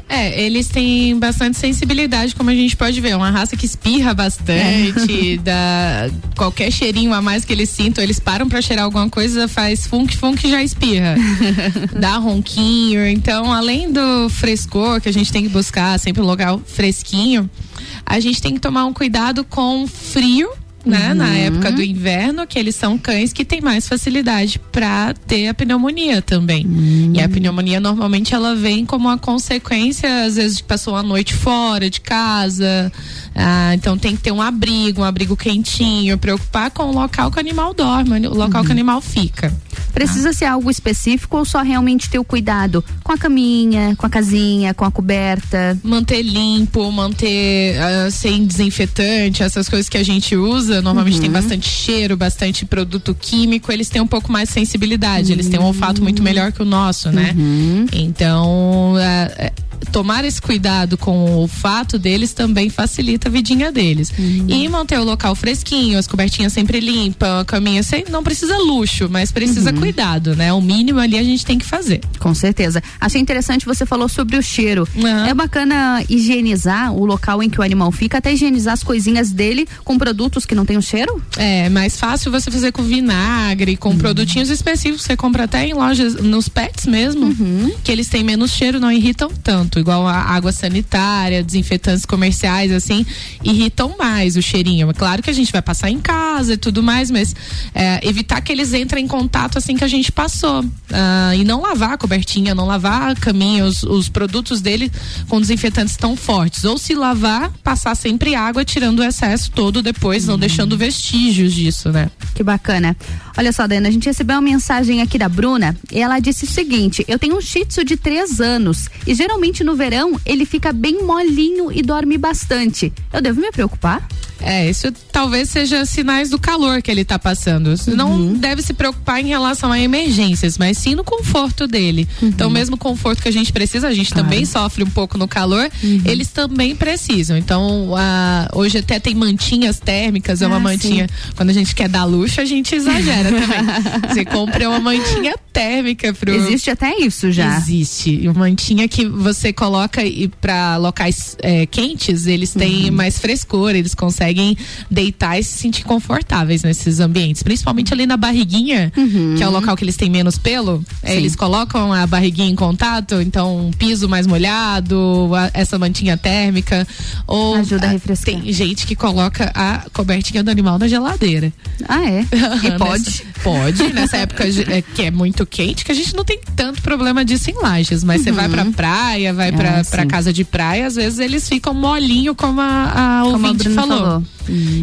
É, eles têm bastante sensibilidade, como a gente pode ver. É uma raça que espirra bastante, é. dá qualquer cheirinho a mais que eles sintam, eles param para cheirar alguma coisa, faz funk, funk já espirra. dá ronquinho. Então, além do frescor que a gente tem que buscar, sempre um local fresquinho, a gente tem que tomar um cuidado com frio né? Uhum. Na época do inverno, que eles são cães que têm mais facilidade para ter a pneumonia também. Uhum. E a pneumonia normalmente ela vem como uma consequência, às vezes, de passou a noite fora de casa. Ah, então tem que ter um abrigo, um abrigo quentinho, preocupar com o local que o animal dorme, o local uhum. que o animal fica. Precisa ah. ser algo específico ou só realmente ter o cuidado com a caminha, com a casinha, com a coberta? Manter limpo, manter uh, sem desinfetante, essas coisas que a gente usa, normalmente uhum. tem bastante cheiro, bastante produto químico, eles têm um pouco mais de sensibilidade, uhum. eles têm um olfato muito uhum. melhor que o nosso, né? Uhum. Então, uh, tomar esse cuidado com o olfato deles também facilita a vidinha deles. Uhum. E manter o local fresquinho, as cobertinhas sempre limpas, a caminha sem, não precisa luxo, mas precisa uhum. cuidado, né? O mínimo ali a gente tem que fazer. Com certeza. Achei interessante você falou sobre o cheiro. Uhum. É bacana higienizar o local em que o animal fica, até higienizar as coisinhas dele com produtos que não tem o cheiro? É, mais fácil você fazer com vinagre, com uhum. produtinhos específicos. Você compra até em lojas, nos pets mesmo, uhum. que eles têm menos cheiro, não irritam tanto igual a água sanitária, desinfetantes comerciais, assim, irritam mais o cheirinho. É claro que a gente vai passar em casa e tudo mais, mas é, evitar que eles entrem em contato assim que a gente passou. Uh, e não lavar a cobertinha, não lavar a caminha, os, os produtos dele com desinfetantes tão fortes. Ou se lavar, passar sempre água, tirando o excesso todo depois, não deixando vestígios disso, né? Que bacana. Olha só, Dana, a gente recebeu uma mensagem aqui da Bruna e ela disse o seguinte: eu tenho um shih tzu de três anos e geralmente no verão ele fica bem molinho e dorme bastante. Eu devo me preocupar? É, isso talvez seja sinais do calor que ele está passando. Não Uhum. deve se preocupar em relação a emergências, mas sim no conforto dele. Uhum. Então, mesmo conforto que a gente precisa, a gente também sofre um pouco no calor, Uhum. eles também precisam. Então, a- hoje até tem mantinhas térmicas, é uma Ah, mantinha. Quando a gente quer dar luxo, a gente exagera também. Você compra uma mantinha térmica pro. Existe até isso já. Existe. E Uma mantinha que você coloca e para locais é, quentes, eles têm Uhum. Mais frescor, eles conseguem deitar e se sentir confortáveis nesses ambientes. Principalmente ali na barriguinha, que é o local que eles têm menos pelo. é, Sim. eles colocam a barriguinha em contato, então um piso mais molhado, a- essa mantinha térmica. Ou Ajuda a refrescar. Tem gente que coloca a cobertinha do animal na geladeira. Ah, é? E Nessa- pode? Pode, nessa época é, que é muito quente, que a gente não tem tanto problema disso em lajes, mas você vai pra praia, vai pra, Ah, pra sim. casa de praia, às vezes eles ficam molinho, como a, a a ouvinte Bruna falou. falou.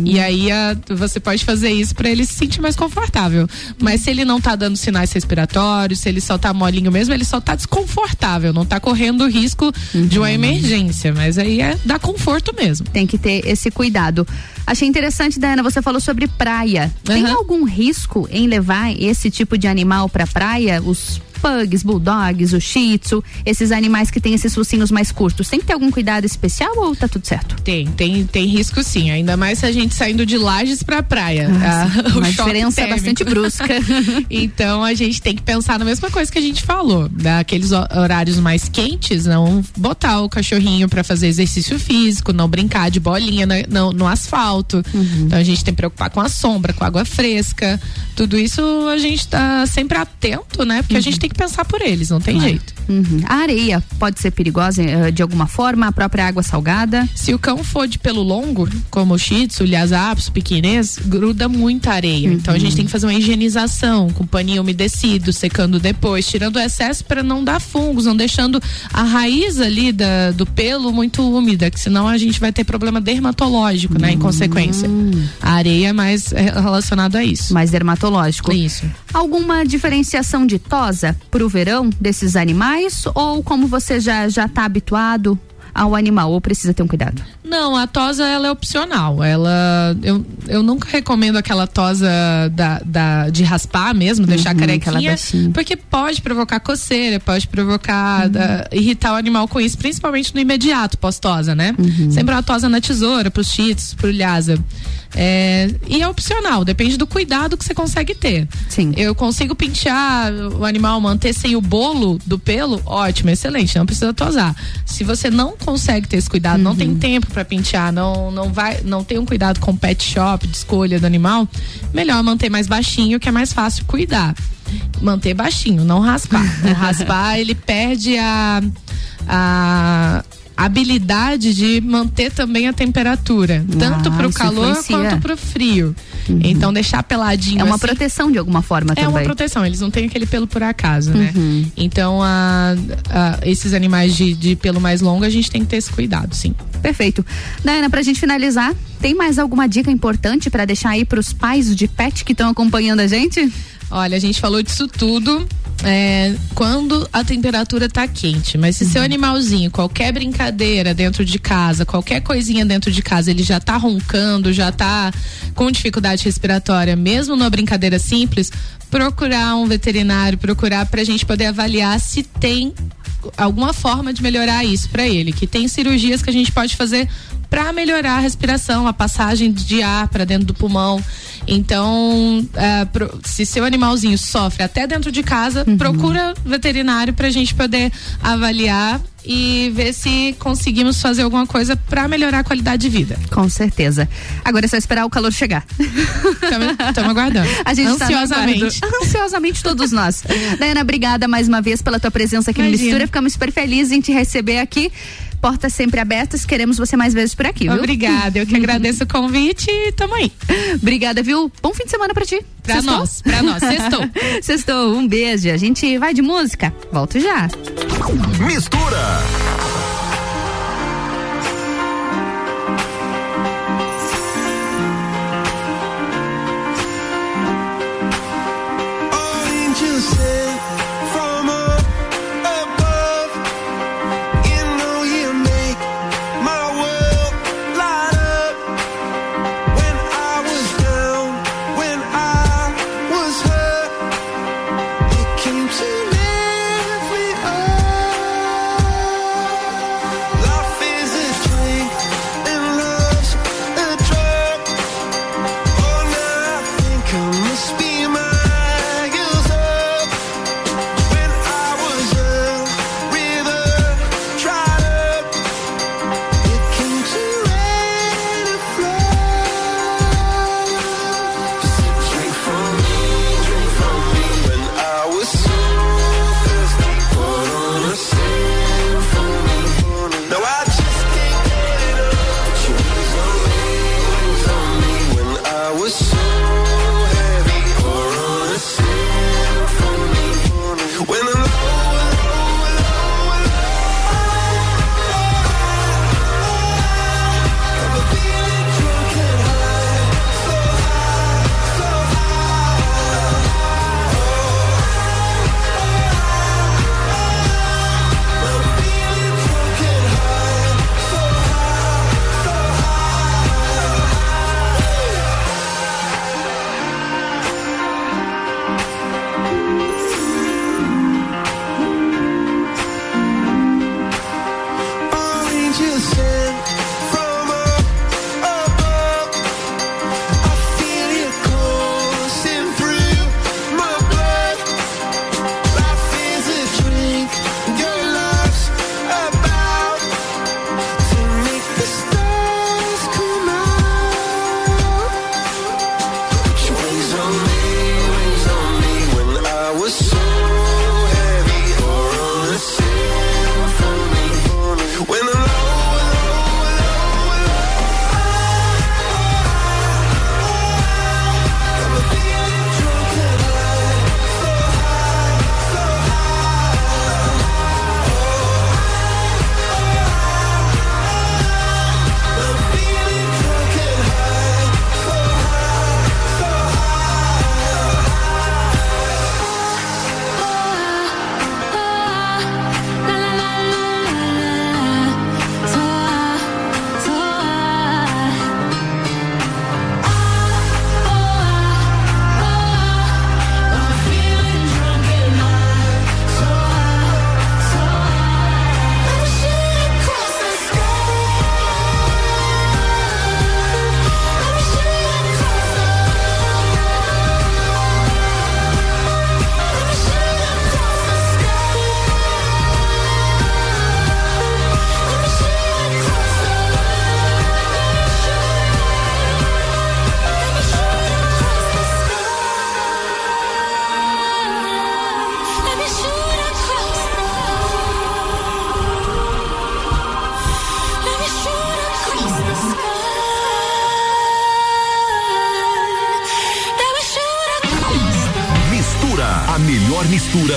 E aí a- você pode fazer isso pra ele se sentir mais confortável. Mas se ele não tá dando sinais respiratórios, se ele só tá molinho mesmo, ele só tá desconfortável, não tá correndo o risco de uma emergência. Mas aí é dar conforto mesmo. Tem que ter esse cuidado. Achei interessante, Diana, você falou sobre praia. Tem algum risco em levar esse tipo de animal pra praia? Os pugs, bulldogs, o shih tzu, esses animais que têm esses focinhos mais curtos. Tem que ter algum cuidado especial ou tá tudo certo? Tem, tem, tem risco sim. Ainda mais se a gente saindo de lajes pra praia. Ah, Ah, Uma choque diferença térmico. bastante brusca. então a gente tem que pensar na mesma coisa que a gente falou. Daqueles ho- horários mais quentes, não botar o cachorrinho pra fazer exercício físico, não brincar de bolinha na- no, no asfalto. Uhum. Então a gente tem que preocupar com a sombra, com a água fresca. Tudo isso a gente tá sempre atento, né? Porque a gente tem que pensar por eles, não tem Claro. jeito. Uhum. A areia pode ser perigosa eh, de alguma forma, a própria água salgada. Se o cão for de pelo longo, como o shih tzu, o lhasa apso, o pequinês, gruda muita areia. Então a gente tem que fazer uma higienização com paninho umedecido, secando depois, tirando o excesso para não dar fungos, não deixando a raiz ali da, do pelo muito úmida, que senão a gente vai ter problema dermatológico, né, em consequência. A areia é mais é, relacionado a isso. Mais dermatológico. Isso. Alguma diferenciação de tosa pro verão desses animais? Ou como você já já tá habituado ao animal? Ou precisa ter um cuidado? Não, a tosa ela é opcional. Ela eu, eu nunca recomendo aquela tosa da, da de raspar mesmo, deixar Uhum, carequinha, porque pode provocar coceira, pode provocar Uhum. da- irritar o animal com isso, principalmente no imediato pós-tosa, né? Uhum. Sempre uma tosa na tesoura, pros cheats, pro lhasa. É, e é opcional, depende do cuidado que você consegue ter. Sim. Eu consigo pentear o animal, manter sem o bolo do pelo, ótimo, excelente, não precisa tosar. Se você não consegue ter esse cuidado, não Uhum. tem tempo para pentear, não não vai, não tem um cuidado com pet shop de escolha do animal, melhor manter mais baixinho, que é mais fácil cuidar. Manter baixinho, não raspar. Não raspar, ele perde a a habilidade de manter também a temperatura, tanto Ah, pro isso calor influencia. quanto pro frio. Então deixar peladinho É uma assim, proteção de alguma forma é também. uma proteção, eles não têm aquele pelo por acaso, né? Uhum. Então, a, a- esses animais de, de pelo mais longo, a gente tem que ter esse cuidado, sim. Perfeito. Daiana, pra gente finalizar, tem mais alguma dica importante pra deixar aí pros pais de pet que estão acompanhando a gente? Olha, a gente falou disso tudo é, quando a temperatura tá quente. Mas se Uhum. seu animalzinho, qualquer brincadeira dentro de casa, qualquer coisinha dentro de casa, ele já tá roncando, já tá com dificuldade respiratória, mesmo numa brincadeira simples, procurar um veterinário, procurar pra gente poder avaliar se tem alguma forma de melhorar isso pra ele, que tem cirurgias que a gente pode fazer para melhorar a respiração, a passagem de ar para dentro do pulmão. Então, ah, pro- se seu animalzinho sofre até dentro de casa, procura veterinário para a gente poder avaliar e ver se conseguimos fazer alguma coisa para melhorar a qualidade de vida. Com certeza. Agora é só esperar o calor chegar. Estamos aguardando. A gente tá no Ansiosamente. aguardo. Ansiosamente todos nós. Daiana, obrigada mais uma vez pela tua presença aqui no Imagina. Mistura. Ficamos super felizes em te receber aqui. Portas sempre abertas. Queremos você mais vezes por aqui, viu? Obrigada, eu que agradeço o convite e tamo aí. Obrigada, viu? Bom fim de semana pra ti. Pra Sextou? nós, pra nós. Sextou. Sextou. Um beijo. A gente vai de música. Volto já. Mistura.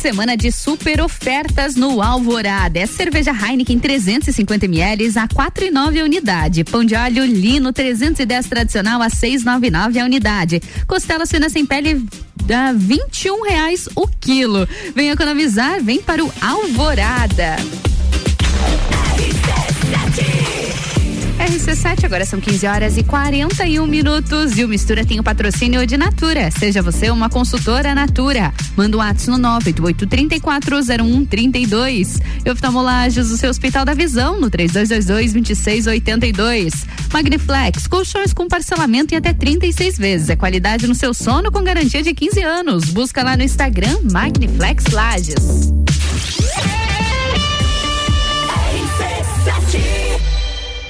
de semana de super ofertas no Alvorada. É cerveja Heineken 350 ml a 4,9 a unidade. Pão de alho lino 310 tradicional a 6,99 a unidade. Costela suína sem pele a 21 reais o quilo. Vem economizar, vem para o Alvorada. RC7, agora são 15 horas e 41 minutos. E o Mistura tem o patrocínio de Natura. Seja você uma consultora Natura. Manda um ato no 988-340132. E oftalmolagens, o seu Hospital da Visão, no 3222-2682. Magniflex, colchões com parcelamento em até 36 vezes. É qualidade no seu sono com garantia de 15 anos. Busca lá no Instagram Magniflex Lages. RC7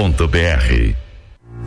.br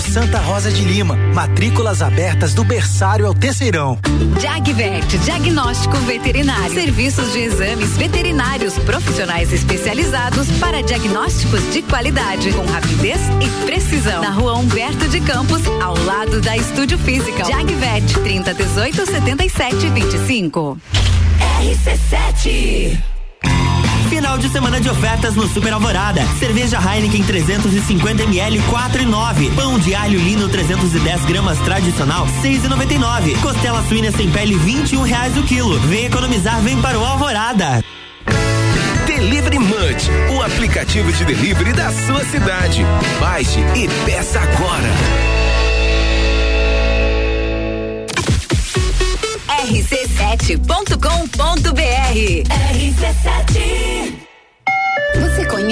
Colégio Santa Rosa de Lima, matrículas abertas do berçário ao terceirão. Jagvet, diagnóstico veterinário. Serviços de exames veterinários profissionais especializados para diagnósticos de qualidade, com rapidez e precisão. Na rua Humberto de Campos, ao lado da Estúdio Física. Jagvet, 30 18 77 25. RC7 Final de semana de ofertas no Super Alvorada. Cerveja Heineken 350ml 4,9. Pão de alho lino 310 gramas tradicional 6,99. Costela suína sem pele 21 reais o quilo. Vem economizar, vem para o Alvorada. Delivery Munch, o aplicativo de delivery da sua cidade. Baixe e peça agora. rc7.com.br RC7 Você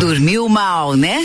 Dormiu mal, né?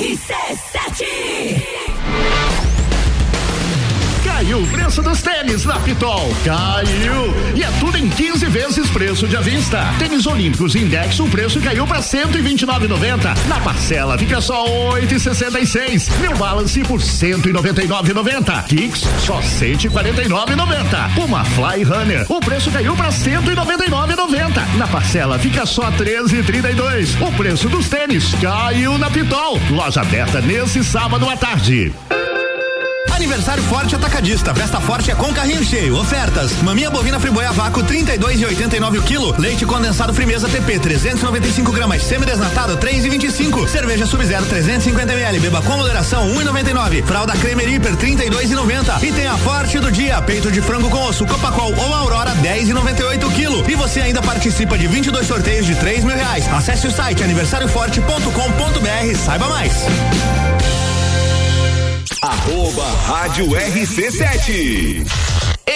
RC7 Caiu o preço dos tênis na Pitol. Caiu! E é tudo em 15 vezes preço de à vista. Tênis Olímpicos Index, o preço caiu para 129,90. Na parcela fica só 8,66. New Balance por 199,90. Kicks só 149,90. Puma Fly Runner, o preço caiu para 199,90. Na parcela fica só 13,32. O preço dos tênis caiu na Pitol. Loja aberta nesse sábado à tarde. Aniversário Forte Atacadista. Festa Forte é com carrinho cheio. Ofertas: maminha bovina friboia vácuo 32 e 89 o quilo. Leite condensado Frimeza TP 395 gramas. Semi-desnatado 3 e 25. Cerveja Sub-Zero 350 ml. Beba com moderação 1,99. Fralda Cremer Hiper 32 e 90. Tem a Forte do dia. Peito de frango com osso Copacol ou Aurora 10 e 98 o quilo. E você ainda participa de 22 sorteios de 3 mil reais. Acesse o site aniversarioforte.com.br. Saiba mais. Arroba Rádio RC7.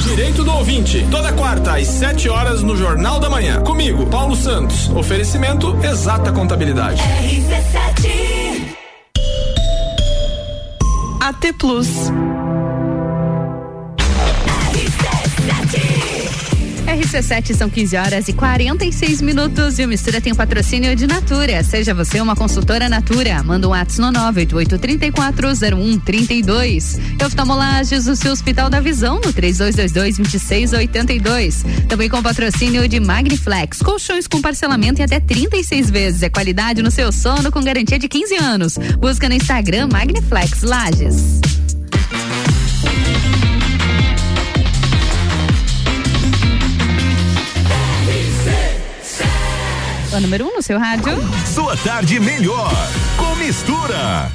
Direito do ouvinte, toda quarta às 7 horas no Jornal da Manhã. Comigo, Paulo Santos. Oferecimento Exata Contabilidade. RC7 AT Plus. RC7 são 15 horas e 46 minutos e o Mistura tem o patrocínio de Natura. Seja você uma consultora Natura. Manda um ato no 988-340132. Oftalmolages, o seu Hospital da Visão no 3222-2682. Também com patrocínio de Magniflex. Colchões com parcelamento em até 36 vezes. É qualidade no seu sono com garantia de 15 anos. Busca no Instagram Magniflex Lages. O número 1 um no seu rádio. Sua tarde melhor com mistura.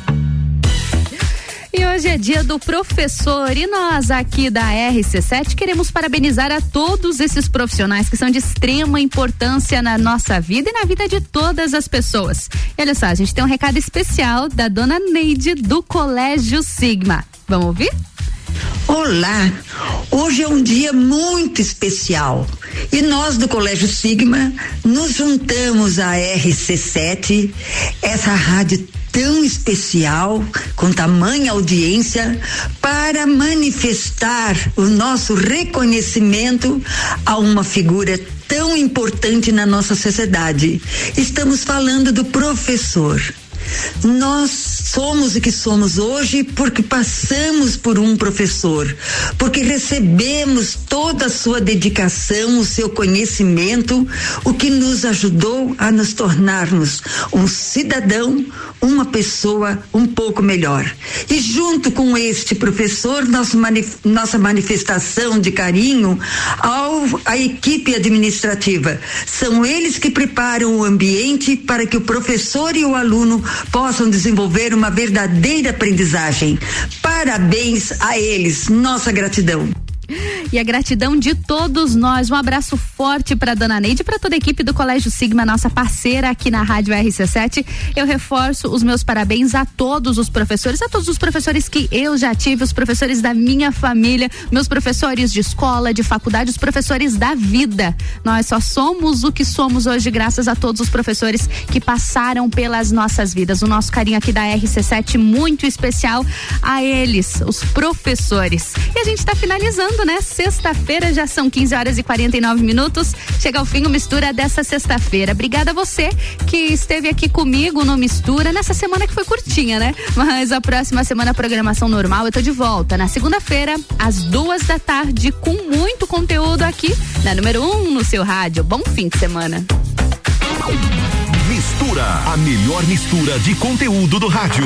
E hoje é dia do professor e nós aqui da RC7 queremos parabenizar a todos esses profissionais que são de extrema importância na nossa vida e na vida de todas as pessoas. E olha só, a gente tem um recado especial da dona Neide do Colégio Sigma. Vamos ouvir? Olá, hoje é um dia muito especial e nós do Colégio Sigma nos juntamos à RC7, essa rádio tão especial, com tamanha audiência, para manifestar o nosso reconhecimento a uma figura tão importante na nossa sociedade. Estamos falando do professor. Nós somos o que somos hoje porque passamos por um professor, porque recebemos toda a sua dedicação, o seu conhecimento, o que nos ajudou a nos tornarmos um cidadão, uma pessoa um pouco melhor. E junto com este professor, nosso manif nossa manifestação de carinho ao a equipe administrativa. São eles que preparam o ambiente para que o professor e o aluno possam desenvolver uma verdadeira aprendizagem. Parabéns a eles, nossa gratidão e a gratidão de todos nós. Um abraço forte para dona Neide e para toda a equipe do Colégio Sigma, nossa parceira aqui na Rádio RC7. Eu reforço os meus parabéns a todos os professores, a todos os professores que eu já tive, os professores da minha família, meus professores de escola, de faculdade, os professores da vida. Nós só somos o que somos hoje graças a todos os professores que passaram pelas nossas vidas. O nosso carinho aqui da RC7 muito especial a eles, os professores. E a gente está finalizando, né? sexta-feira, já são 15 horas e 49 minutos. Chega ao fim o Mistura dessa sexta-feira. Obrigada a você que esteve aqui comigo no Mistura nessa semana que foi curtinha, né? Mas a próxima semana, a programação normal, eu tô de volta na segunda-feira, às duas da tarde, com muito conteúdo aqui na número um no seu rádio. Bom fim de semana. Mistura, a melhor mistura de conteúdo do rádio.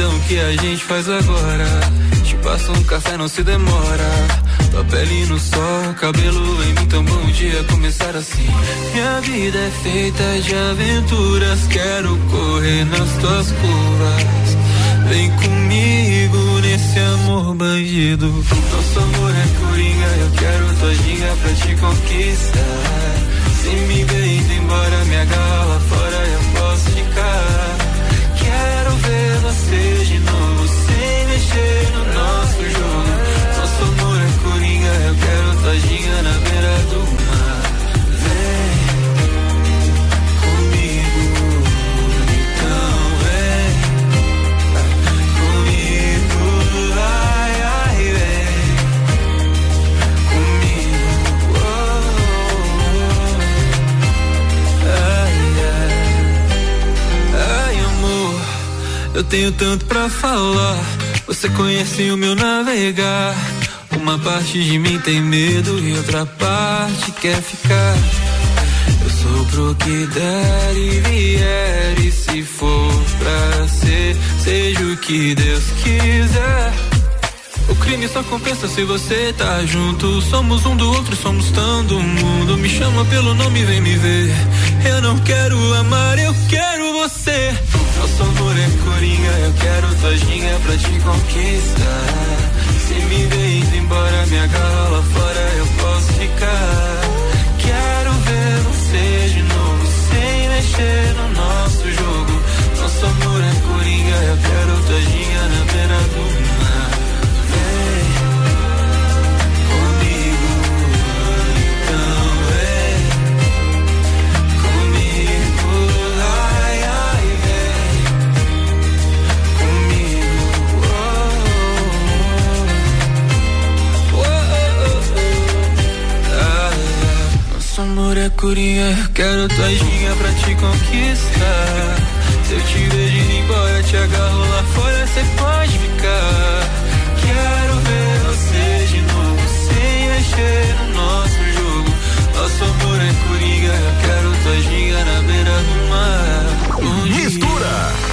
então o que a gente faz agora? Te passo um café, não se demora. Tua pele no sol, cabelo em mim, tão bom dia começar assim. Minha vida é feita de aventuras, quero correr nas tuas curvas. Vem comigo nesse amor bandido. Nosso amor é coringa, eu quero tua ginga pra te conquistar. Se me ver indo embora, me agarra fora, ver eu tenho tanto pra falar. Você conhece o meu navegar. Uma parte de mim tem medo e outra parte quer ficar. Eu sou pro que der e vier. E se for pra ser, seja o que Deus quiser. O crime só compensa se você tá junto. Somos um do outro, somos todo mundo. Me chama pelo nome, vem me ver. Eu não quero amar, eu quero você. Nosso amor é coringa, eu quero tua ginga pra te conquistar. Se me indo embora, me agarra lá fora, eu posso ficar. Quero ver você de novo, sem mexer no nosso jogo. Nosso amor é coringa, eu quero tua amor é coringa, eu quero tua ginga pra te conquistar. Se eu te vejo indo embora, te agarro lá fora, cê pode ficar. Quero ver você de novo, sem mexer no nosso jogo. Nosso amor é coringa, quero tua ginga na beira do mar. Mistura!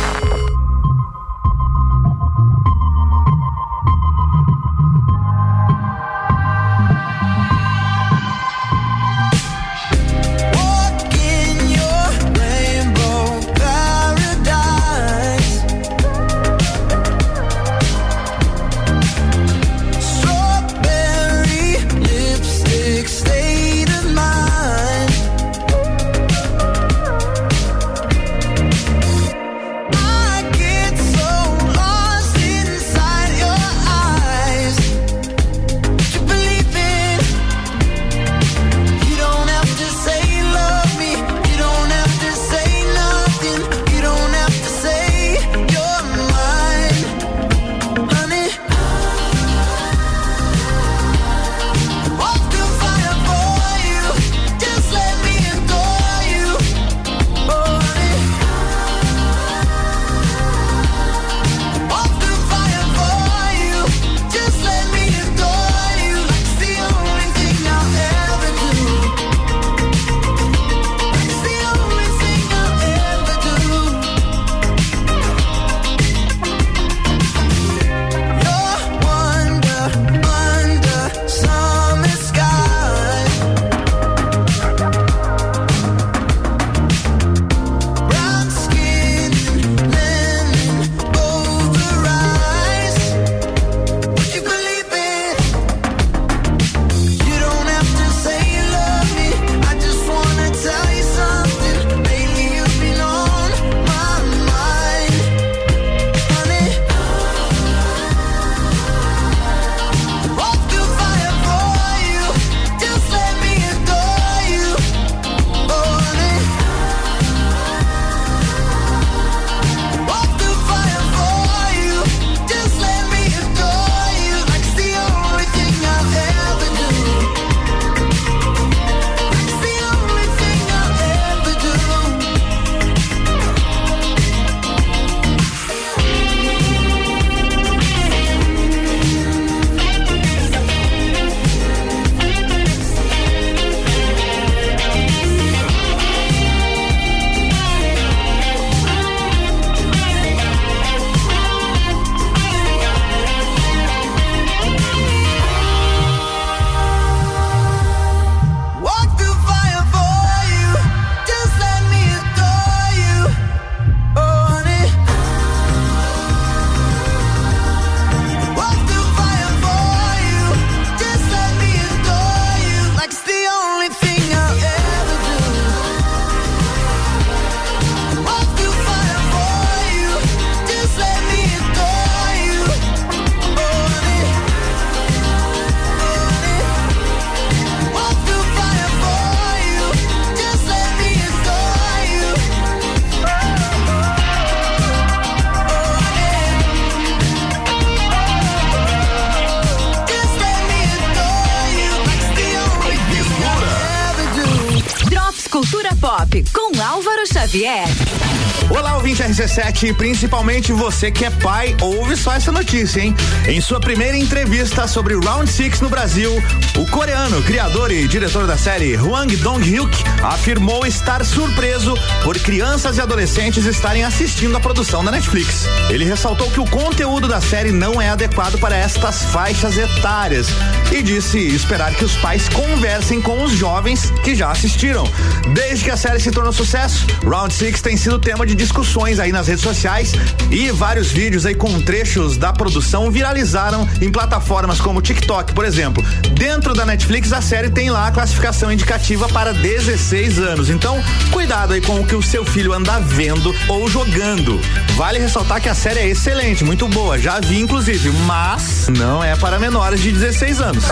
RC7, principalmente você que é pai, ouve só essa notícia, hein? Em sua primeira entrevista sobre Round Six no Brasil, o coreano, criador e diretor da série Hwang Dong-hyuk afirmou estar surpreso por crianças e adolescentes estarem assistindo a produção da Netflix. Ele ressaltou que o conteúdo da série não é adequado para estas faixas etárias e disse esperar que os pais conversem com os jovens que já assistiram. Desde que a série se tornou sucesso, Round Six tem sido tema de discussões aí nas redes sociais e vários vídeos aí com trechos da produção viralizaram em plataformas como TikTok, por exemplo. Dentro da Netflix, a série tem lá a classificação indicativa para 16 anos. Então, cuidado aí com o que o seu filho anda vendo ou jogando. Vale ressaltar que a série é excelente, muito boa, já vi inclusive, mas não é para menores de 16 anos.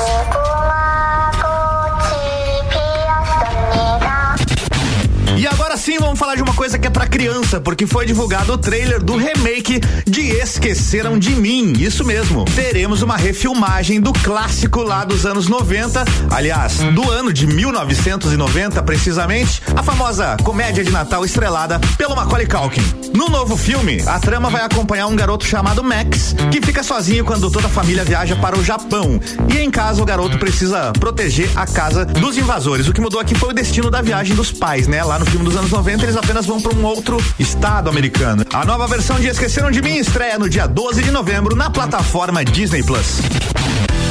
Sim vamos falar de uma coisa que é pra criança, porque foi divulgado o trailer do remake de Esqueceram de Mim. Isso mesmo. Teremos uma refilmagem do clássico lá dos anos 90, aliás, do ano de 1990 precisamente, a famosa comédia de Natal estrelada pelo Macaulay Culkin. No novo filme, a trama vai acompanhar um garoto chamado Max, que fica sozinho quando toda a família viaja para o Japão. E em casa o garoto precisa proteger a casa dos invasores. O que mudou aqui foi o destino da viagem dos pais, né? Lá no filme dos anos 90, eles apenas vão para um outro estado americano. A nova versão de Esqueceram de Mim estreia no dia 12 de novembro na plataforma Disney Plus.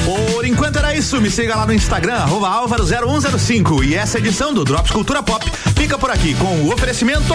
Por enquanto era isso, me siga lá no Instagram, álvaro0105. E essa edição do Drops Cultura Pop fica por aqui com o oferecimento.